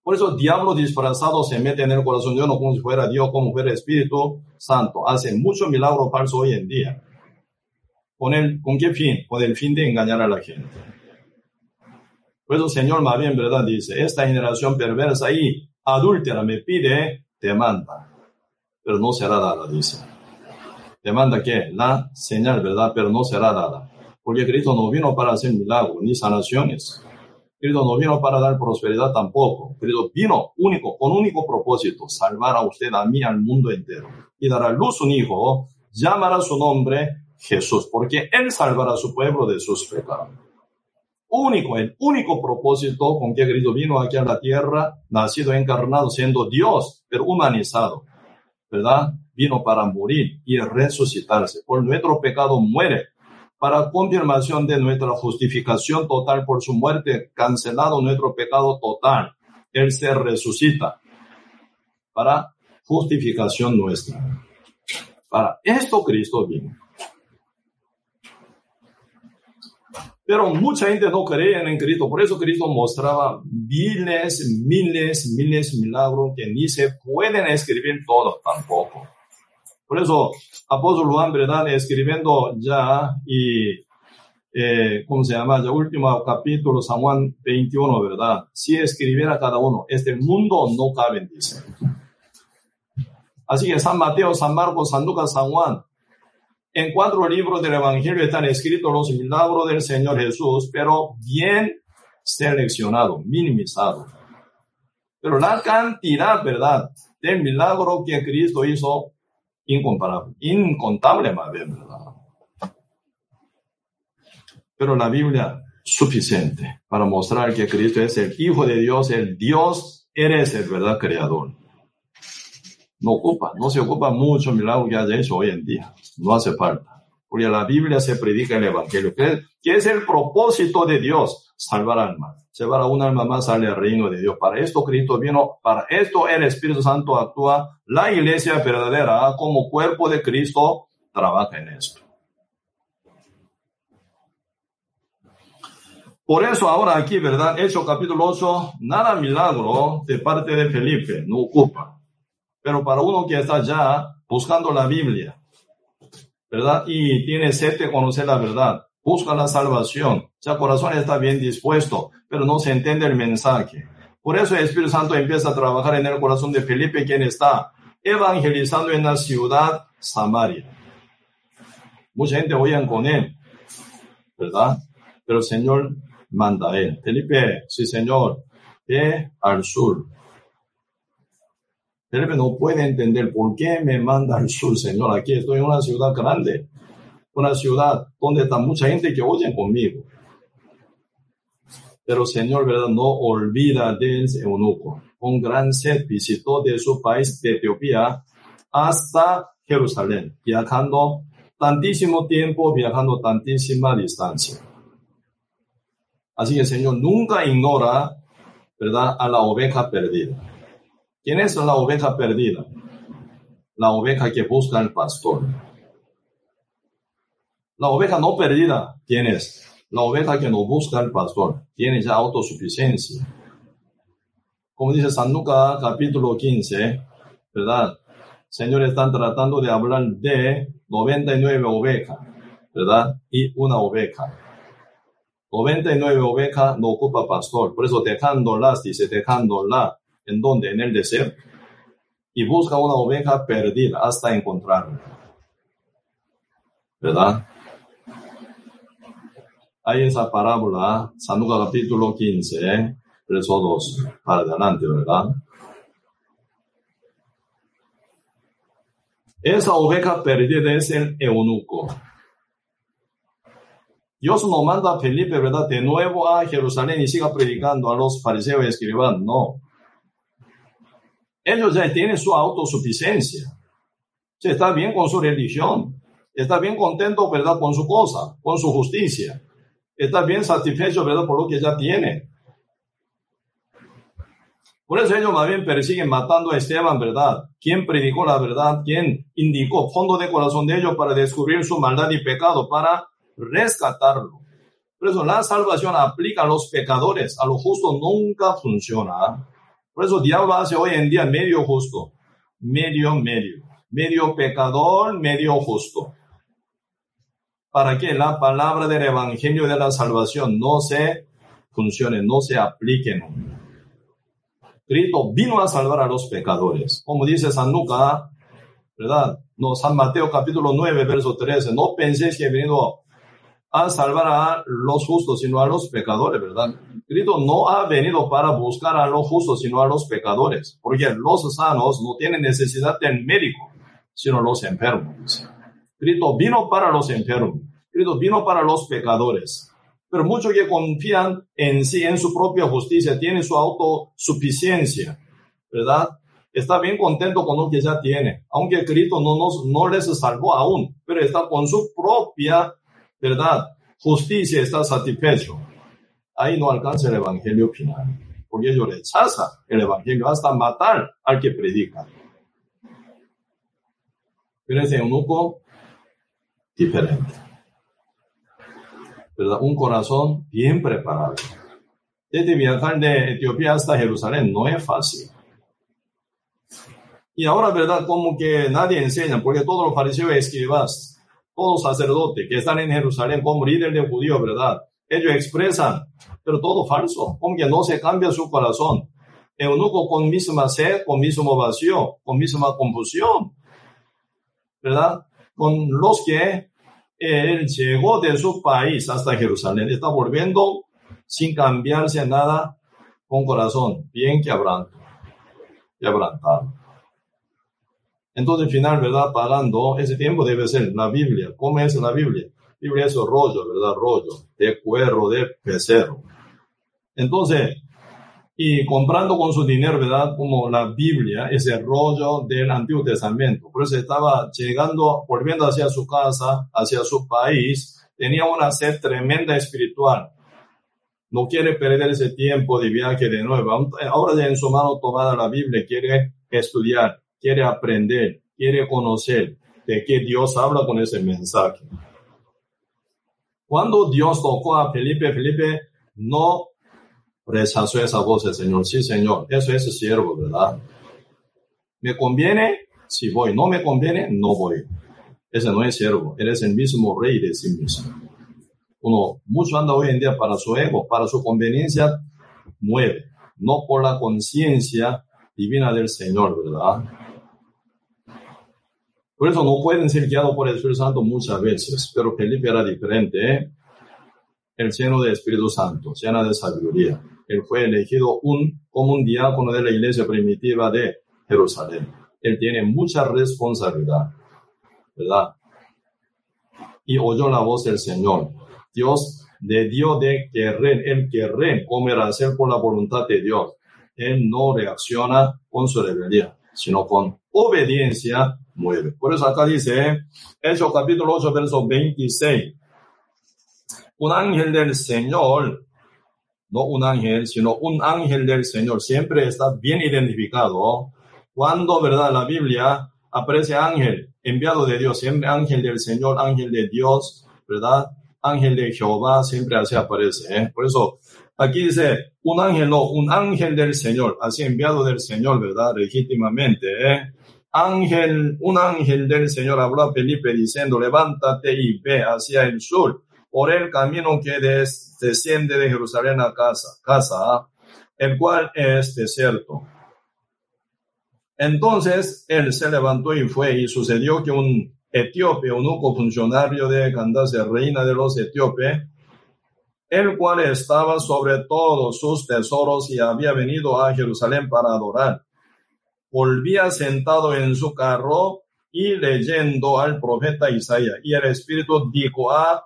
Por eso diablo disfrazado se mete en el corazón de uno como si fuera Dios, como fuera Espíritu Santo. Hace mucho milagro falso hoy en día. ¿Con, el, ¿Con qué fin? Con el fin de engañar a la gente. Por eso el Señor más bien, ¿verdad? Dice, esta generación perversa y adúltera me pide demanda, pero no será dada, dice demanda que la señal, ¿verdad? Pero no será dada. Porque Cristo no vino para hacer milagros ni sanaciones. Cristo no vino para dar prosperidad tampoco. Cristo vino único, con único propósito, salvar a usted, a mí, al mundo entero. Y dará luz un hijo, llamará su nombre Jesús, porque Él salvará a su pueblo de sus pecados. Único, el único propósito con que Cristo vino aquí a la tierra, nacido, encarnado, siendo Dios, pero humanizado, ¿verdad? vino para morir y resucitarse. Por nuestro pecado muere. Para confirmación de nuestra justificación total por su muerte, cancelado nuestro pecado total. Él se resucita para justificación nuestra. Para esto Cristo vino. Pero mucha gente no creía en Cristo, por eso Cristo mostraba miles, miles, miles de milagros que ni se pueden escribir todos tampoco. Por eso, apóstol Juan, ¿verdad? Escribiendo ya y, eh, ¿cómo se llama? Ya último capítulo, San Juan 21, ¿verdad? Si escribiera cada uno, este mundo no cabe, dice. Así que San Mateo, San Marcos, San Lucas, San Juan, en cuatro libros del Evangelio están escritos los milagros del Señor Jesús, pero bien seleccionado, minimizado. Pero la cantidad, ¿verdad?, del milagro que Cristo hizo incomparable, incontable más bien, ¿verdad? Pero la Biblia suficiente para mostrar que Cristo es el Hijo de Dios, el Dios, eres el verdad creador. No ocupa, no se ocupa mucho milagro que haya hecho hoy en día. No hace falta. Porque la Biblia se predica el Evangelio, que, es el propósito de Dios, salvar almas. Llevar a un alma más al reino de Dios. Para esto Cristo vino, para esto el Espíritu Santo actúa. La iglesia verdadera, como cuerpo de Cristo, trabaja en esto. Por eso ahora aquí, ¿verdad? Hecho capítulo 8, nada milagro de parte de Felipe, no ocupa. Pero para uno que está ya buscando la Biblia, ¿verdad? Y tiene sed de conocer la verdad. Busca la salvación. Ya el corazón está bien dispuesto, pero no se entiende el mensaje. Por eso el Espíritu Santo empieza a trabajar en el corazón de Felipe, quien está evangelizando en la ciudad Samaria. Mucha gente oían con él. ¿verdad? Pero el Señor manda a él. Felipe, sí, Señor, ve al sur. Felipe no puede entender por qué me manda al sur, Señor. Aquí estoy en una ciudad grande, una ciudad donde está mucha gente que oye conmigo. Pero Señor, ¿verdad? No olvida del eunuco. Con gran sed visitó de su país de Etiopía hasta Jerusalén, viajando tantísimo tiempo, viajando tantísima distancia. Así que Señor nunca ignora, ¿verdad?, a la oveja perdida. ¿Quién es la oveja perdida? La oveja que busca al pastor. La oveja no perdida, ¿quién es? La oveja que no busca al pastor. Tiene ya autosuficiencia. Como dice San Lucas capítulo 15, ¿verdad? Señor, están tratando de hablar de 99 ovejas, ¿verdad? Y una oveja. 99 ovejas no ocupa pastor. Por eso dejándolas, dice, dejándola ¿En dónde? En el desierto. Y busca una oveja perdida hasta encontrarla. ¿Verdad? Hay esa parábola, San Lucas capítulo 15, verso 2, para adelante, ¿verdad? Esa oveja perdida es el eunuco. Dios no manda a Felipe, ¿verdad? De nuevo a Jerusalén y siga predicando a los fariseos y escribanos. No ellos ya tienen su autosuficiencia. Se está bien con su religión. Está bien contento, ¿verdad? Con su cosa, con su justicia. Está bien satisfecho, ¿verdad? Por lo que ya tiene. Por eso ellos más bien persiguen matando a Esteban, ¿verdad? ¿Quién predicó la verdad? ¿Quién indicó fondo de corazón de ellos para descubrir su maldad y pecado, para rescatarlo? Por eso la salvación aplica a los pecadores, a lo justo nunca funciona. Por eso diablo hace hoy en día medio justo, medio, medio, medio pecador, medio justo. Para que la palabra del evangelio de la salvación no se funcione, no se aplique. Cristo vino a salvar a los pecadores. Como dice San Lucas, ¿verdad? No, San Mateo capítulo 9, verso 13. No penséis que he venido a salvar a los justos, sino a los pecadores, ¿verdad? Cristo no ha venido para buscar a los justos, sino a los pecadores, porque los sanos no tienen necesidad del médico, sino los enfermos. Cristo vino para los enfermos, Cristo vino para los pecadores. Pero muchos que confían en sí, en su propia justicia, tienen su autosuficiencia, ¿verdad? Está bien contento con lo que ya tiene, aunque Cristo no, nos, no les salvó aún, pero está con su propia, ¿verdad? Justicia está satisfecho ahí no alcanza el evangelio final, porque ellos rechazan el evangelio hasta matar al que predica. Pero ese eunuco, diferente. ¿Verdad? Un corazón bien preparado. Desde viajar de Etiopía hasta Jerusalén no es fácil. Y ahora, ¿verdad? Como que nadie enseña, porque todos los fariseos escribas, todos los sacerdotes que están en Jerusalén como líderes de judíos, ¿verdad? Ellos expresan, pero todo falso, que no se cambia su corazón. Eunuco con misma sed, con mismo vacío, con misma confusión, ¿verdad? Con los que él llegó de su país hasta Jerusalén, está volviendo sin cambiarse nada, con corazón bien quebrantado. quebrantado. Entonces, al final, ¿verdad? Parando, ese tiempo debe ser la Biblia. ¿Cómo es la Biblia? Biblia es rollo, ¿verdad? Rollo, de cuero, de pecero. Entonces, y comprando con su dinero, ¿verdad? Como la Biblia, ese rollo del Antiguo Testamento. Por eso estaba llegando, volviendo hacia su casa, hacia su país, tenía una sed tremenda espiritual. No quiere perder ese tiempo de viaje de nuevo. Ahora ya en su mano tomada la Biblia, quiere estudiar, quiere aprender, quiere conocer de qué Dios habla con ese mensaje. Cuando Dios tocó a Felipe, Felipe no rechazó esa voz del Señor. Sí, Señor, eso es siervo, ¿verdad? ¿Me conviene? Si voy. ¿No me conviene? No voy. Ese no es siervo. Él es el mismo rey de sí mismo. Uno, mucho anda hoy en día para su ego, para su conveniencia, mueve. No por la conciencia divina del Señor, ¿verdad? Por eso no pueden ser guiados por el Espíritu Santo muchas veces, pero Felipe era diferente. ¿eh? el lleno de Espíritu Santo, llena de sabiduría. Él fue elegido un, como un diácono de la iglesia primitiva de Jerusalén. Él tiene mucha responsabilidad, ¿verdad? Y oyó la voz del Señor. Dios le dio de querer, el querer comer hacer por la voluntad de Dios. Él no reacciona con su rebelión, sino con obediencia mueve. Por eso acá dice, Hechos capítulo 8, verso 26. Un ángel del Señor, no un ángel, sino un ángel del Señor, siempre está bien identificado. Cuando, ¿verdad? La Biblia aparece ángel, enviado de Dios, siempre ángel del Señor, ángel de Dios, ¿verdad? Ángel de Jehová, siempre así aparece. ¿eh? Por eso, aquí dice, un ángel, no, un ángel del Señor, así enviado del Señor, ¿verdad? Legítimamente, ¿eh? Ángel, un ángel del Señor habló a Felipe diciendo, levántate y ve hacia el sur, por el camino que desciende de Jerusalén a casa, casa, el cual es desierto. Entonces él se levantó y fue, y sucedió que un etíope, un único funcionario de Candace, reina de los etíopes, el cual estaba sobre todos sus tesoros y había venido a Jerusalén para adorar. Volvía sentado en su carro y leyendo al profeta Isaías. Y el Espíritu dijo a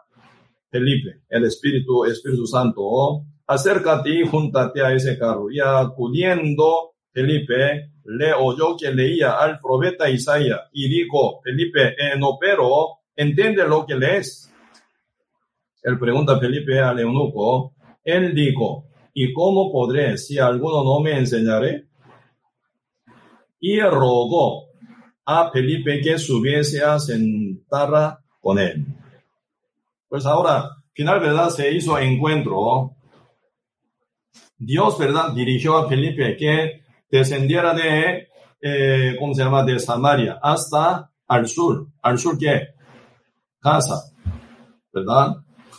Felipe, el Espíritu, Espíritu Santo, oh, acércate y júntate a ese carro. Y acudiendo Felipe, le oyó que leía al profeta Isaías y dijo, Felipe, eh, no, pero entiende lo que lees. Él pregunta Felipe al eunuco, él dijo, ¿y cómo podré si alguno no me enseñaré? Y rogó a Felipe que subiese a sentar con él. Pues ahora, final, ¿verdad? Se hizo encuentro. Dios, ¿verdad? Dirigió a Felipe que descendiera de, eh, ¿cómo se llama? De Samaria hasta al sur. ¿Al sur qué? Casa. ¿Verdad?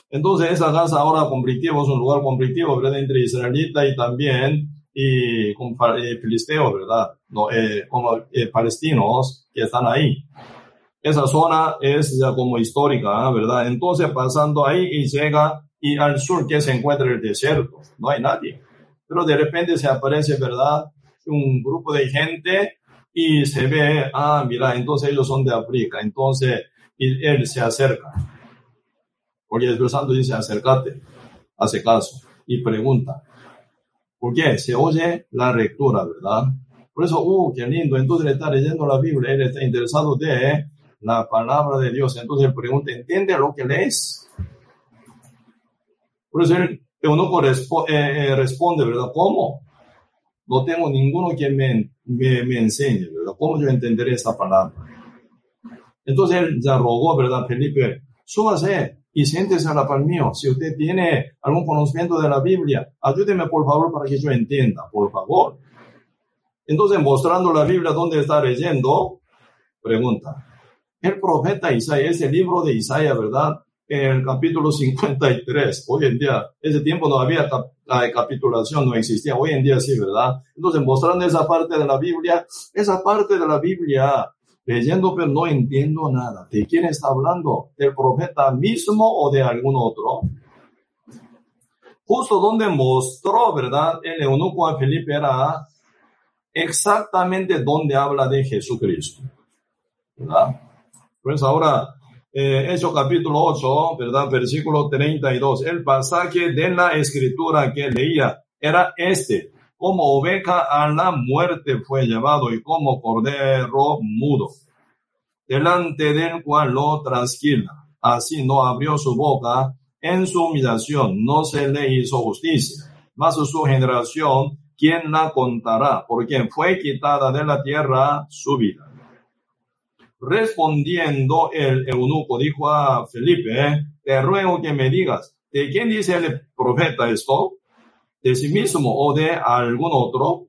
Entonces esa casa ahora conflictiva es un lugar conflictivo, ¿verdad? Entre israelita y también y con eh, filisteos, ¿verdad? No, eh, como eh, palestinos que están ahí. Esa zona es ya como histórica, ¿verdad? Entonces pasando ahí y llega y al sur que se encuentra el desierto, no hay nadie. Pero de repente se aparece, ¿verdad? Un grupo de gente y se ve, ah, mira, entonces ellos son de África, entonces y él se acerca porque el Espíritu Santo dice, acércate, hace caso y pregunta. ¿Por qué? Se oye la lectura, ¿verdad? Por eso, uh, qué lindo. Entonces él está leyendo la Biblia, él está interesado de la palabra de Dios. Entonces pregunta, ¿entiende lo que lees? Por eso él, uno eh, eh, responde, ¿verdad? ¿Cómo? No tengo ninguno que me, me, me enseñe, ¿verdad? ¿Cómo yo entenderé esta palabra? Entonces él ya rogó, ¿verdad? Felipe, súbase, y siéntese a la par mío. Si usted tiene algún conocimiento de la Biblia, ayúdeme por favor para que yo entienda, por favor. Entonces, mostrando la Biblia donde está leyendo, pregunta, el profeta Isaías, ese libro de Isaías, ¿verdad? En el capítulo 53, hoy en día, ese tiempo no había la capitulación, no existía, hoy en día sí, ¿verdad? Entonces, mostrando esa parte de la Biblia, esa parte de la Biblia leyendo, pero no entiendo nada. ¿De quién está hablando? ¿Del profeta mismo o de algún otro? Justo donde mostró, ¿verdad? El eunuco a Felipe era exactamente donde habla de Jesucristo. ¿Verdad? Pues ahora, eh, capítulo 8, ¿verdad? Versículo 32. El pasaje de la escritura que leía era este como oveja a la muerte fue llevado y como cordero mudo, delante del cual lo trasquila. Así no abrió su boca en su humillación, no se le hizo justicia. Mas su generación, ¿quién la contará? Porque fue quitada de la tierra su vida. Respondiendo el eunuco, dijo a Felipe, te ruego que me digas, ¿de quién dice el profeta esto? de sí mismo o de algún otro.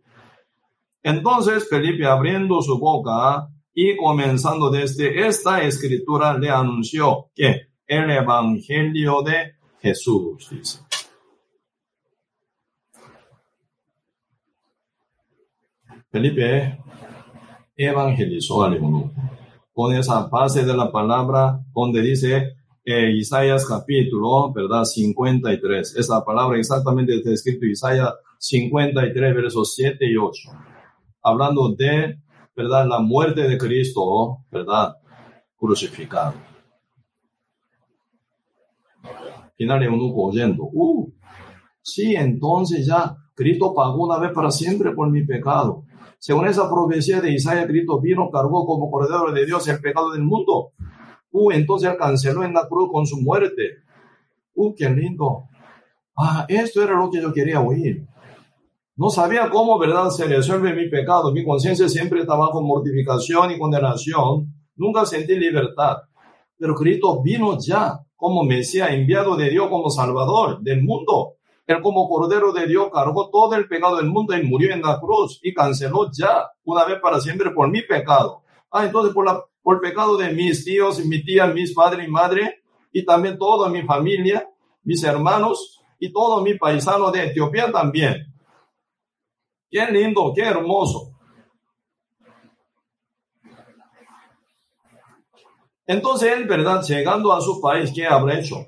Entonces Felipe abriendo su boca y comenzando desde esta escritura le anunció que el Evangelio de Jesús. Felipe evangelizó al eunuco con esa base de la palabra donde dice eh, Isaías capítulo, ¿verdad? 53. Esa palabra exactamente está escrito Isaías 53, versos 7 y 8. Hablando de, ¿verdad? La muerte de Cristo, ¿verdad? Crucificado. Final eunuco oyendo. Uh, sí, entonces ya Cristo pagó una vez para siempre por mi pecado. Según esa profecía de Isaías, Cristo vino, cargó como cordero de Dios el pecado del mundo. Uh, entonces él canceló en la cruz con su muerte. Uh, qué lindo. Ah, esto era lo que yo quería oír. No sabía cómo, ¿verdad?, se resuelve mi pecado. Mi conciencia siempre estaba con mortificación y condenación. Nunca sentí libertad. Pero Cristo vino ya como Mesías, enviado de Dios como Salvador del mundo. Él como Cordero de Dios cargó todo el pecado del mundo y murió en la cruz y canceló ya una vez para siempre por mi pecado. Ah, entonces por, la, por el pecado de mis tíos, mi tía, mis padres y madre y también toda mi familia, mis hermanos y todos mis paisanos de Etiopía también. Qué lindo, qué hermoso. Entonces él, ¿verdad? Llegando a su país, ¿qué habrá hecho?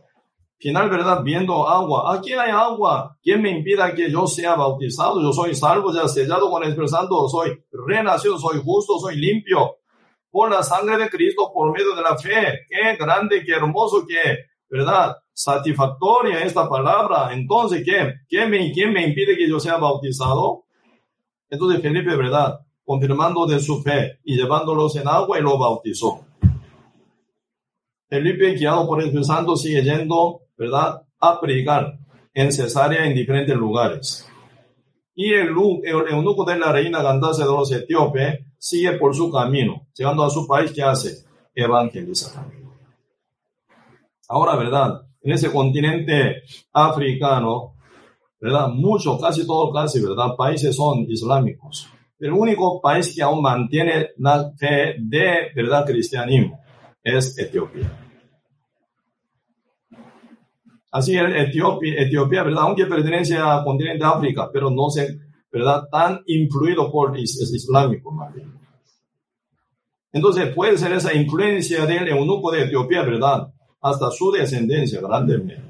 Final, ¿verdad? Viendo agua. Aquí hay agua. ¿Quién me impida que yo sea bautizado? Yo soy salvo, ya sellado con el Espíritu Santo. Soy renacido, soy justo, soy limpio. Por la sangre de Cristo, por medio de la fe. Qué grande, qué hermoso, qué, ¿verdad? Satisfactoria esta palabra. Entonces, ¿qué? ¿Quién me, quién me impide que yo sea bautizado? Entonces, Felipe, ¿verdad? Confirmando de su fe y llevándolos en agua y lo bautizó. Felipe, guiado por el Espíritu Santo, sigue yendo ¿verdad? A en Cesarea en diferentes lugares. Y el, eunuco de la reina Candace de los etíopes sigue por su camino, llegando a su país, ¿qué hace? Evangeliza. Ahora, ¿verdad? En ese continente africano, ¿verdad? Muchos, casi todos, casi, ¿verdad? Países son islámicos. El único país que aún mantiene la fe de, ¿verdad? Cristianismo es Etiopía. Así Etiopía, Etiopía, ¿verdad? Aunque pertenece al continente de África, pero no se, ¿verdad? Tan influido por el islámico, Entonces puede ser esa influencia del eunuco de Etiopía, ¿verdad? Hasta su descendencia grandemente.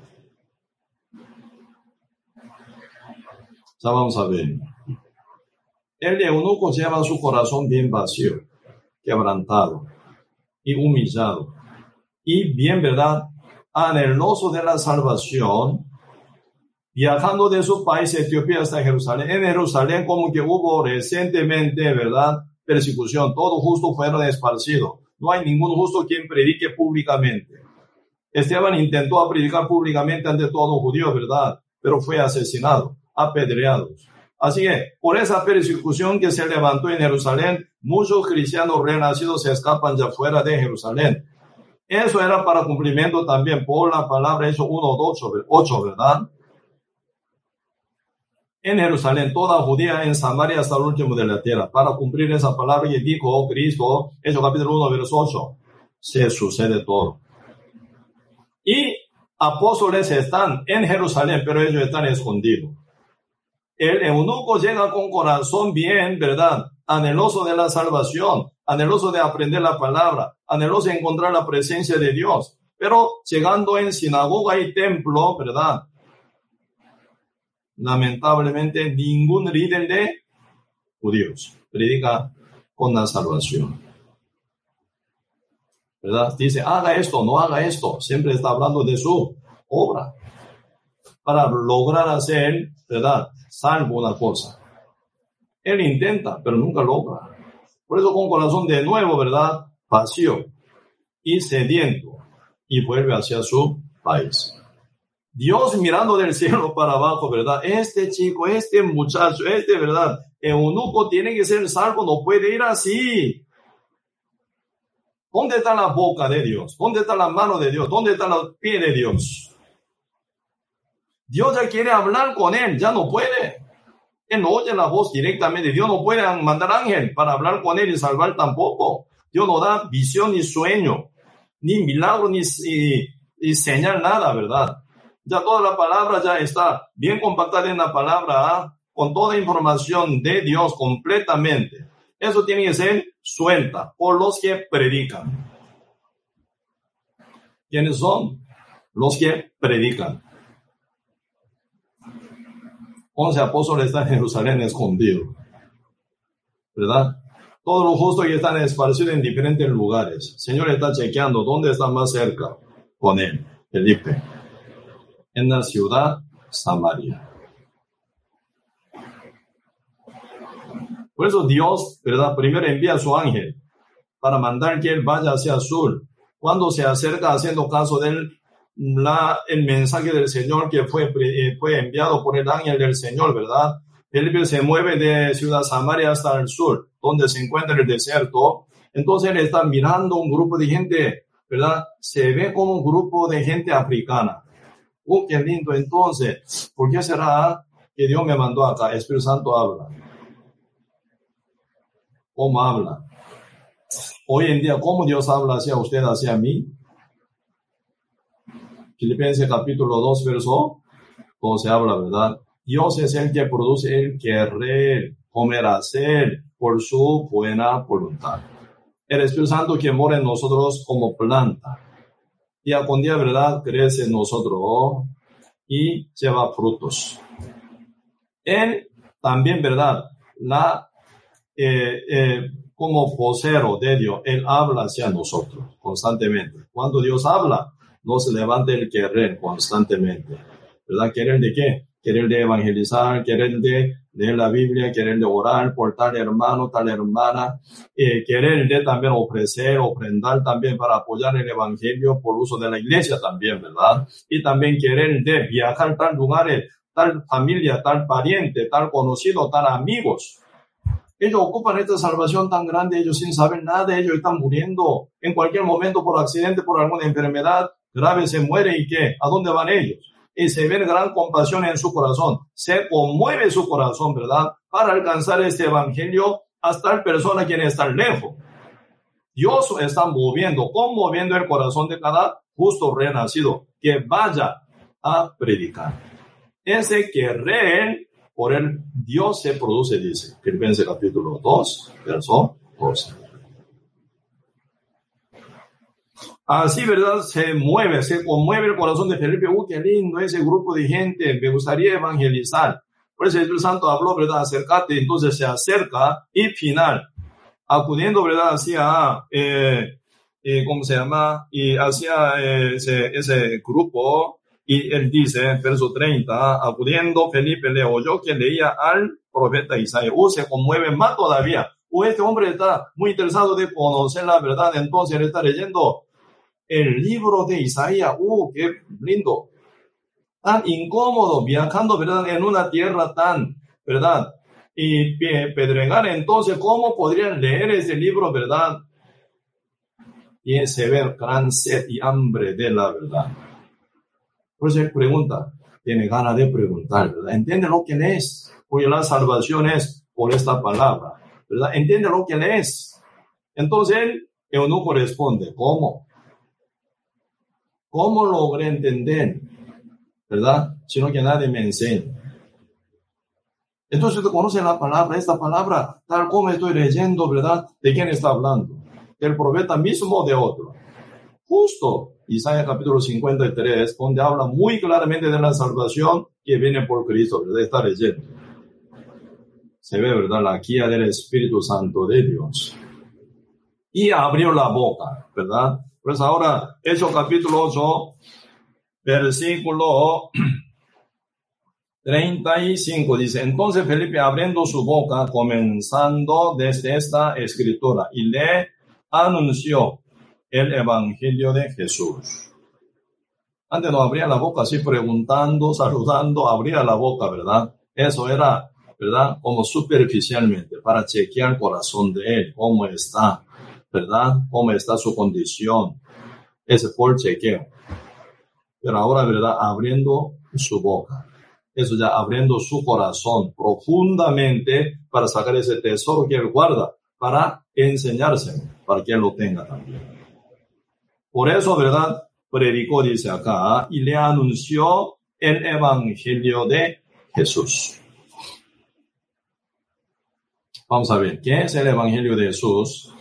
Ya vamos a ver. El eunuco lleva su corazón bien vacío, quebrantado y humillado. Y bien, ¿verdad? Anheloso de la salvación, viajando de su país, Etiopía, hasta Jerusalén. En Jerusalén, como que hubo recientemente, ¿verdad? Persecución. Todos justos fueron esparcidos. No hay ningún justo quien predique públicamente. Esteban intentó predicar públicamente ante todos los judíos, ¿verdad? Pero fue asesinado, apedreado. Así que por esa persecución que se levantó en Jerusalén, muchos cristianos renacidos se escapan ya fuera de Jerusalén. Eso era para cumplimiento también por la palabra Eso 1, 8, 8, ¿verdad? En Jerusalén, toda judía, en Samaria hasta el último de la tierra, para cumplir esa palabra que dijo Cristo, eso capítulo 1, verso 8, se sucede todo. Y apóstoles están en Jerusalén, pero ellos están escondidos. El eunuco llega con corazón bien, ¿verdad? Anheloso de la salvación, anheloso de aprender la palabra, anheloso de encontrar la presencia de Dios. Pero llegando en sinagoga y templo, ¿verdad? Lamentablemente ningún líder de judíos predica con la salvación. ¿Verdad? Dice, haga esto, no haga esto. Siempre está hablando de su obra. Para lograr hacer, ¿verdad? Salvo una cosa. Él intenta, pero nunca logra. Por eso con corazón de nuevo, ¿verdad? Vacío y sediento y vuelve hacia su país. Dios mirando del cielo para abajo, ¿verdad? Este chico, este muchacho, este, ¿verdad? Eunuco tiene que ser salvo, no puede ir así. ¿Dónde está la boca de Dios? ¿Dónde está la mano de Dios? ¿Dónde está el pie de Dios? Dios ya quiere hablar con él, ya no puede. No oye la voz directamente. Dios no puede mandar ángel para hablar con él y salvar tampoco. Dios no da visión ni sueño, ni milagro, ni, señal, nada, ¿verdad? Ya toda la palabra ya está bien compactada en la palabra, ¿ah? con toda información de Dios completamente. Eso tiene que ser suelta por los que predican. ¿Quiénes son? Los que predican. Once apóstoles están en Jerusalén escondidos. ¿Verdad? Todos los justos que están esparcidos en diferentes lugares. Señor está chequeando dónde está más cerca con él, Felipe. En la ciudad Samaria. Por eso Dios, ¿verdad? Primero envía a su ángel para mandar que él vaya hacia el sur. Cuando se acerca haciendo caso del la, el mensaje del Señor que fue, eh, fue enviado por el ángel del Señor, ¿verdad? Felipe se mueve de Ciudad Samaria hasta el sur, donde se encuentra el desierto. Entonces él está mirando un grupo de gente, ¿verdad? Se ve como un grupo de gente africana. ¡Oh, qué lindo! Entonces, ¿por qué será que Dios me mandó acá? Espíritu Santo habla. ¿Cómo habla? Hoy en día, ¿cómo Dios habla hacia usted, hacia mí? Filipenses capítulo 2, verso se habla, ¿verdad? Dios es el que produce el querer, comer, hacer por su buena voluntad. El Espíritu Santo que mora en nosotros como planta. Día con día, ¿verdad? Crece en nosotros y lleva frutos. Él también, ¿verdad? La, eh, eh, como vocero de Dios, Él habla hacia nosotros constantemente. Cuando Dios habla, no se levanta el querer constantemente. ¿Verdad? ¿Querer de qué? Querer de evangelizar, querer de leer la Biblia, querer de orar por tal hermano, tal hermana, eh, querer de también ofrecer, ofrendar también para apoyar el evangelio por uso de la iglesia también, ¿verdad? Y también querer de viajar a tal lugares, tal familia, tal pariente, tal conocido, tal amigos. Ellos ocupan esta salvación tan grande, ellos sin saber nada, ellos están muriendo en cualquier momento por accidente, por alguna enfermedad, grave se muere y qué, ¿a dónde van ellos? Y se ve gran compasión en su corazón, se conmueve su corazón, ¿verdad? Para alcanzar este evangelio hasta el persona quien está lejos. Dios está moviendo, conmoviendo el corazón de cada justo renacido que vaya a predicar. Ese que reen por el Dios se produce, dice Filipenses capítulo 2, verso 12. Así, ¿verdad? Se mueve, se conmueve el corazón de Felipe. ¡Uy, qué lindo ese grupo de gente! Me gustaría evangelizar. Por eso el Santo habló, ¿verdad? Acércate. Entonces se acerca y final, acudiendo, ¿verdad? Hacia, eh, eh, ¿cómo se llama? Y hacia eh, ese, ese grupo. Y él dice, verso 30, acudiendo Felipe le oyó que leía al profeta Isaías. ¡Uh, se conmueve más todavía! ¡Uh, este hombre está muy interesado de conocer la verdad! Entonces él está leyendo el libro de Isaías. ¡Uh, qué lindo! Tan incómodo, viajando, ¿verdad? En una tierra tan, ¿verdad? Y pedregar, entonces, ¿cómo podrían leer ese libro, verdad? Y se ve gran sed y hambre de la verdad. Por eso pregunta, tiene ganas de preguntar. Entiende lo que lees, porque la salvación es por esta palabra, ¿verdad? Entiende lo que lees. Entonces él, eunuco responde, ¿cómo? ¿Cómo logré entender? ¿Verdad? Sino que nadie me enseña. Entonces tú conoces la palabra, esta palabra, tal como estoy leyendo, ¿verdad? ¿De quién está hablando? ¿Del profeta mismo o de otro? Justo Isaías capítulo 53, donde habla muy claramente de la salvación que viene por Cristo, ¿verdad? Está leyendo. Se ve, ¿verdad? La guía del Espíritu Santo de Dios. Y abrió la boca, ¿verdad? Pues ahora, Hechos capítulo 8, versículo <clears throat> 35 dice, entonces Felipe abriendo su boca, comenzando desde esta escritura, y le anunció el evangelio de Jesús. Antes no abría la boca así preguntando, saludando, abría la boca, ¿verdad? Eso era, ¿verdad? Como superficialmente, para chequear el corazón de él, cómo está, ¿verdad? ¿Cómo está su condición? Ese fue chequeo. Pero ahora, ¿verdad? Abriendo su boca. Eso ya abriendo su corazón profundamente para sacar ese tesoro que él guarda, para enseñarse, para que lo tenga también. Por eso, ¿verdad? Predicó, dice acá, y le anunció el evangelio de Jesús. Vamos a ver, ¿qué es el evangelio de Jesús?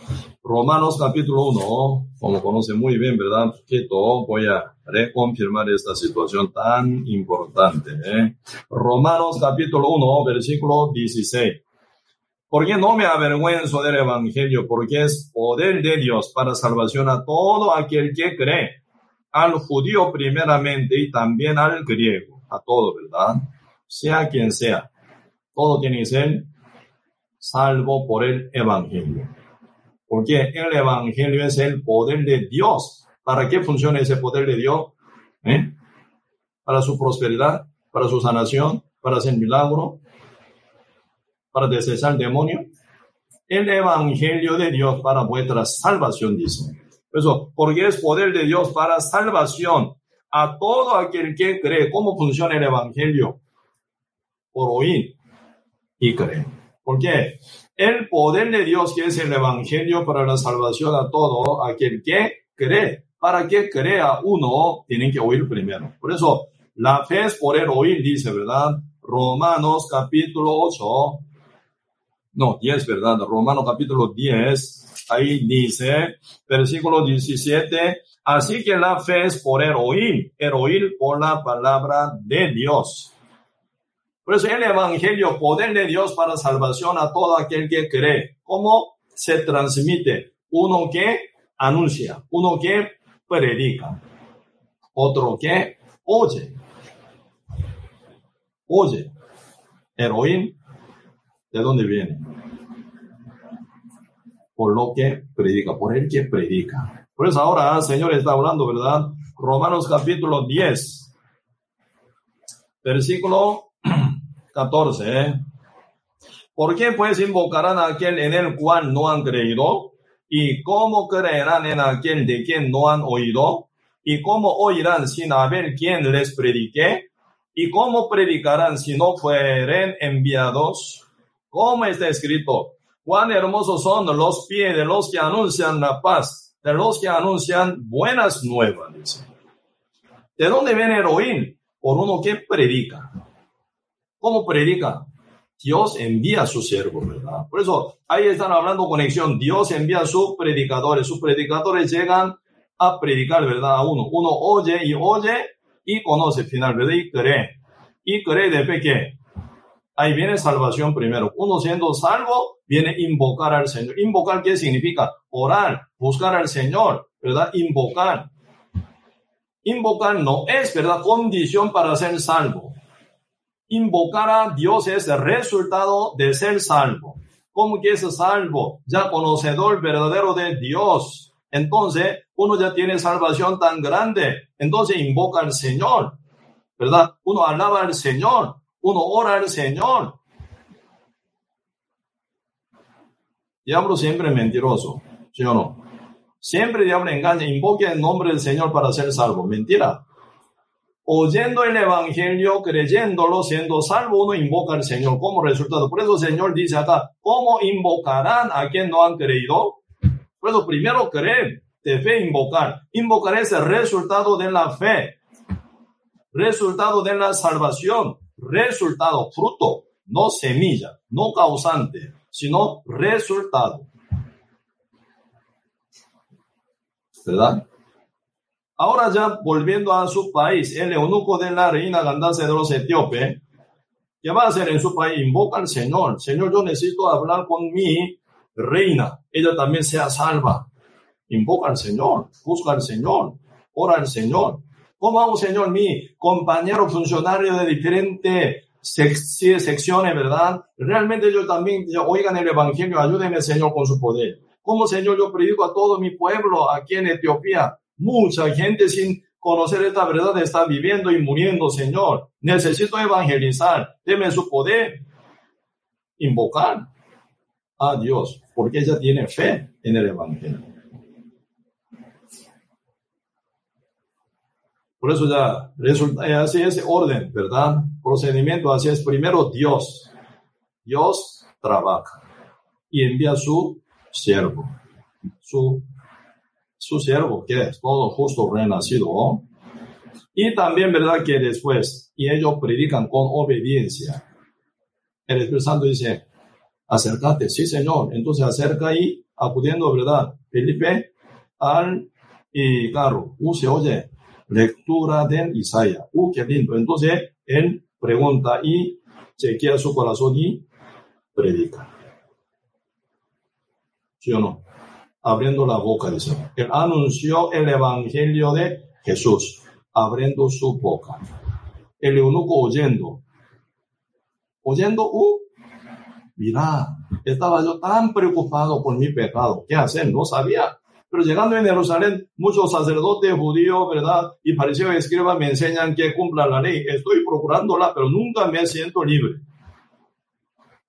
Romanos capítulo 1, como conoce muy bien, ¿verdad? todo voy a reconfirmar esta situación tan importante. ¿eh? Romanos capítulo 1, versículo 16. Porque no me avergüenzo del Evangelio, porque es poder de Dios para salvación a todo aquel que cree, al judío primeramente y también al griego, a todo, ¿verdad? Sea quien sea, todo tiene que ser salvo por el Evangelio. Porque el Evangelio es el poder de Dios. ¿Para qué funciona ese poder de Dios? ¿Eh? Para su prosperidad, para su sanación, para hacer milagro, para desecrar el demonio. El Evangelio de Dios para vuestra salvación, dice. Eso, porque es poder de Dios para salvación a todo aquel que cree. ¿Cómo funciona el Evangelio? Por oír y creer. ¿Por qué? El poder de Dios, que es el Evangelio para la salvación a todo aquel que cree. Para que crea uno, tienen que oír primero. Por eso, la fe es por el oír, dice, ¿verdad? Romanos capítulo 8. No, 10, ¿verdad? Romanos capítulo 10. Ahí dice, versículo 17. Así que la fe es por el oír, el oír por la palabra de Dios. Por eso el Evangelio, poder de Dios para salvación a todo aquel que cree. ¿Cómo se transmite? Uno que anuncia, uno que predica, otro que oye. Oye. El ¿de dónde viene? Por lo que predica, por el que predica. Por eso ahora el Señor está hablando, ¿verdad? Romanos capítulo 10, versículo <clears throat> 14. ¿eh? ¿Por qué pues invocarán a aquel en el cual no han creído? ¿Y cómo creerán en aquel de quien no han oído? ¿Y cómo oirán sin haber quien les predique? ¿Y cómo predicarán si no fueren enviados? ¿Cómo está escrito? Cuán hermosos son los pies de los que anuncian la paz, de los que anuncian buenas nuevas. ¿De dónde viene el oír? Por uno que predica. ¿Cómo predica? Dios envía a su siervo, ¿verdad? Por eso ahí están hablando conexión. Dios envía a sus predicadores. Sus predicadores llegan a predicar, ¿verdad? A uno. Uno oye y oye y conoce finalmente Y cree. Y cree de fe que ahí viene salvación primero. Uno siendo salvo, viene invocar al Señor. Invocar, ¿qué significa? Orar, buscar al Señor, ¿verdad? Invocar. Invocar no es, ¿verdad? Condición para ser salvo invocar a Dios es el resultado de ser salvo. ¿Cómo que es salvo? Ya conocedor verdadero de Dios. Entonces, uno ya tiene salvación tan grande. Entonces invoca al Señor. ¿Verdad? Uno alaba al Señor. Uno ora al Señor. Diablo siempre es mentiroso. ¿Sí o no? Siempre diablo engaña. Invoque el nombre del Señor para ser salvo. Mentira oyendo el Evangelio, creyéndolo, siendo salvo, uno invoca al Señor como resultado. Por eso el Señor dice acá, ¿cómo invocarán a quien no han creído? Pues primero creer, de fe invocar. Invocar es el resultado de la fe, resultado de la salvación, resultado, fruto, no semilla, no causante, sino resultado. ¿Verdad? Ahora ya volviendo a su país, el eunuco de la reina Gandase de los etíopes, ¿qué va a hacer en su país? Invoca al Señor. Señor, yo necesito hablar con mi reina. Ella también sea salva. Invoca al Señor, busca al Señor, ora al Señor. ¿Cómo hago, Señor, mi compañero funcionario de diferentes secciones, verdad? Realmente yo también, oigan el Evangelio, ayúdenme, Señor, con su poder. ¿Cómo, Señor, yo predico a todo mi pueblo aquí en Etiopía? Mucha gente sin conocer esta verdad está viviendo y muriendo, Señor. Necesito evangelizar. Deme su poder. Invocar a Dios, porque ella tiene fe en el Evangelio. Por eso ya resulta, eh, así es orden, ¿verdad? Procedimiento así es. Primero Dios. Dios trabaja y envía su siervo, su su siervo, que es todo justo renacido. Y también, ¿verdad? Que después, y ellos predican con obediencia. El Espíritu Santo dice, acércate, sí, Señor. Entonces acerca y acudiendo, ¿verdad? Felipe al y carro. U se oye lectura de Isaías. Uh, qué lindo. Entonces él pregunta y chequea su corazón y predica. ¿Sí o no? Abriendo la boca, dice. Él anunció el evangelio de Jesús, abriendo su boca. El eunuco oyendo. Oyendo, uh, mira, estaba yo tan preocupado por mi pecado. ¿Qué hacer? No sabía. Pero llegando en Jerusalén, muchos sacerdotes judíos, ¿verdad? Y y escribas me enseñan que cumpla la ley. Estoy procurándola, pero nunca me siento libre.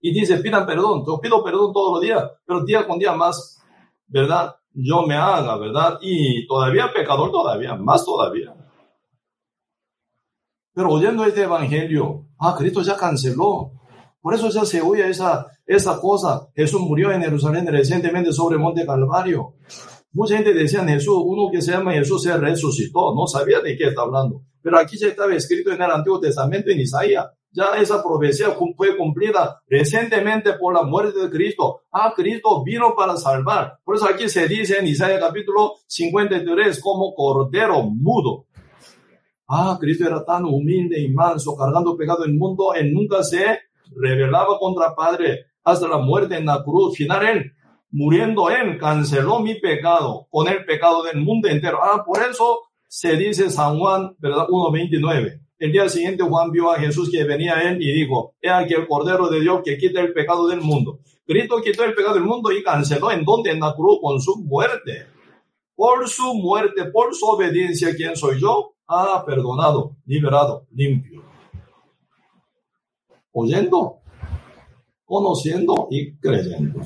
Y dice, pidan perdón. Yo pido perdón todos los días, pero día con día más, ¿verdad? Yo me haga, ¿verdad? Y todavía pecador, todavía, más todavía. Pero oyendo este evangelio, ah, Cristo ya canceló. Por eso ya se oye esa, esa cosa. Jesús murió en Jerusalén recientemente sobre Monte Calvario. Mucha gente decía Jesús, uno que se llama Jesús se resucitó, no sabía de qué está hablando. Pero aquí ya estaba escrito en el Antiguo Testamento en Isaías. Ya esa profecía fue cumplida recientemente por la muerte de Cristo. Ah, Cristo vino para salvar. Por eso aquí se dice en Isaías capítulo 53 como cordero mudo. Ah, Cristo era tan humilde y manso, cargando pecado el mundo, él nunca se rebelaba contra Padre hasta la muerte en la cruz. Final, él muriendo él, canceló mi pecado con el pecado del mundo entero. Ah, por eso se dice San Juan, ¿verdad? 1.29. El día siguiente Juan vio a Jesús que venía a él y dijo, he aquí el Cordero de Dios que quita el pecado del mundo. Cristo quitó el pecado del mundo y canceló en donde en la cruz con su muerte. Por su muerte, por su obediencia, ¿quién soy yo? Ah, perdonado, liberado, limpio. Oyendo, conociendo y creyendo.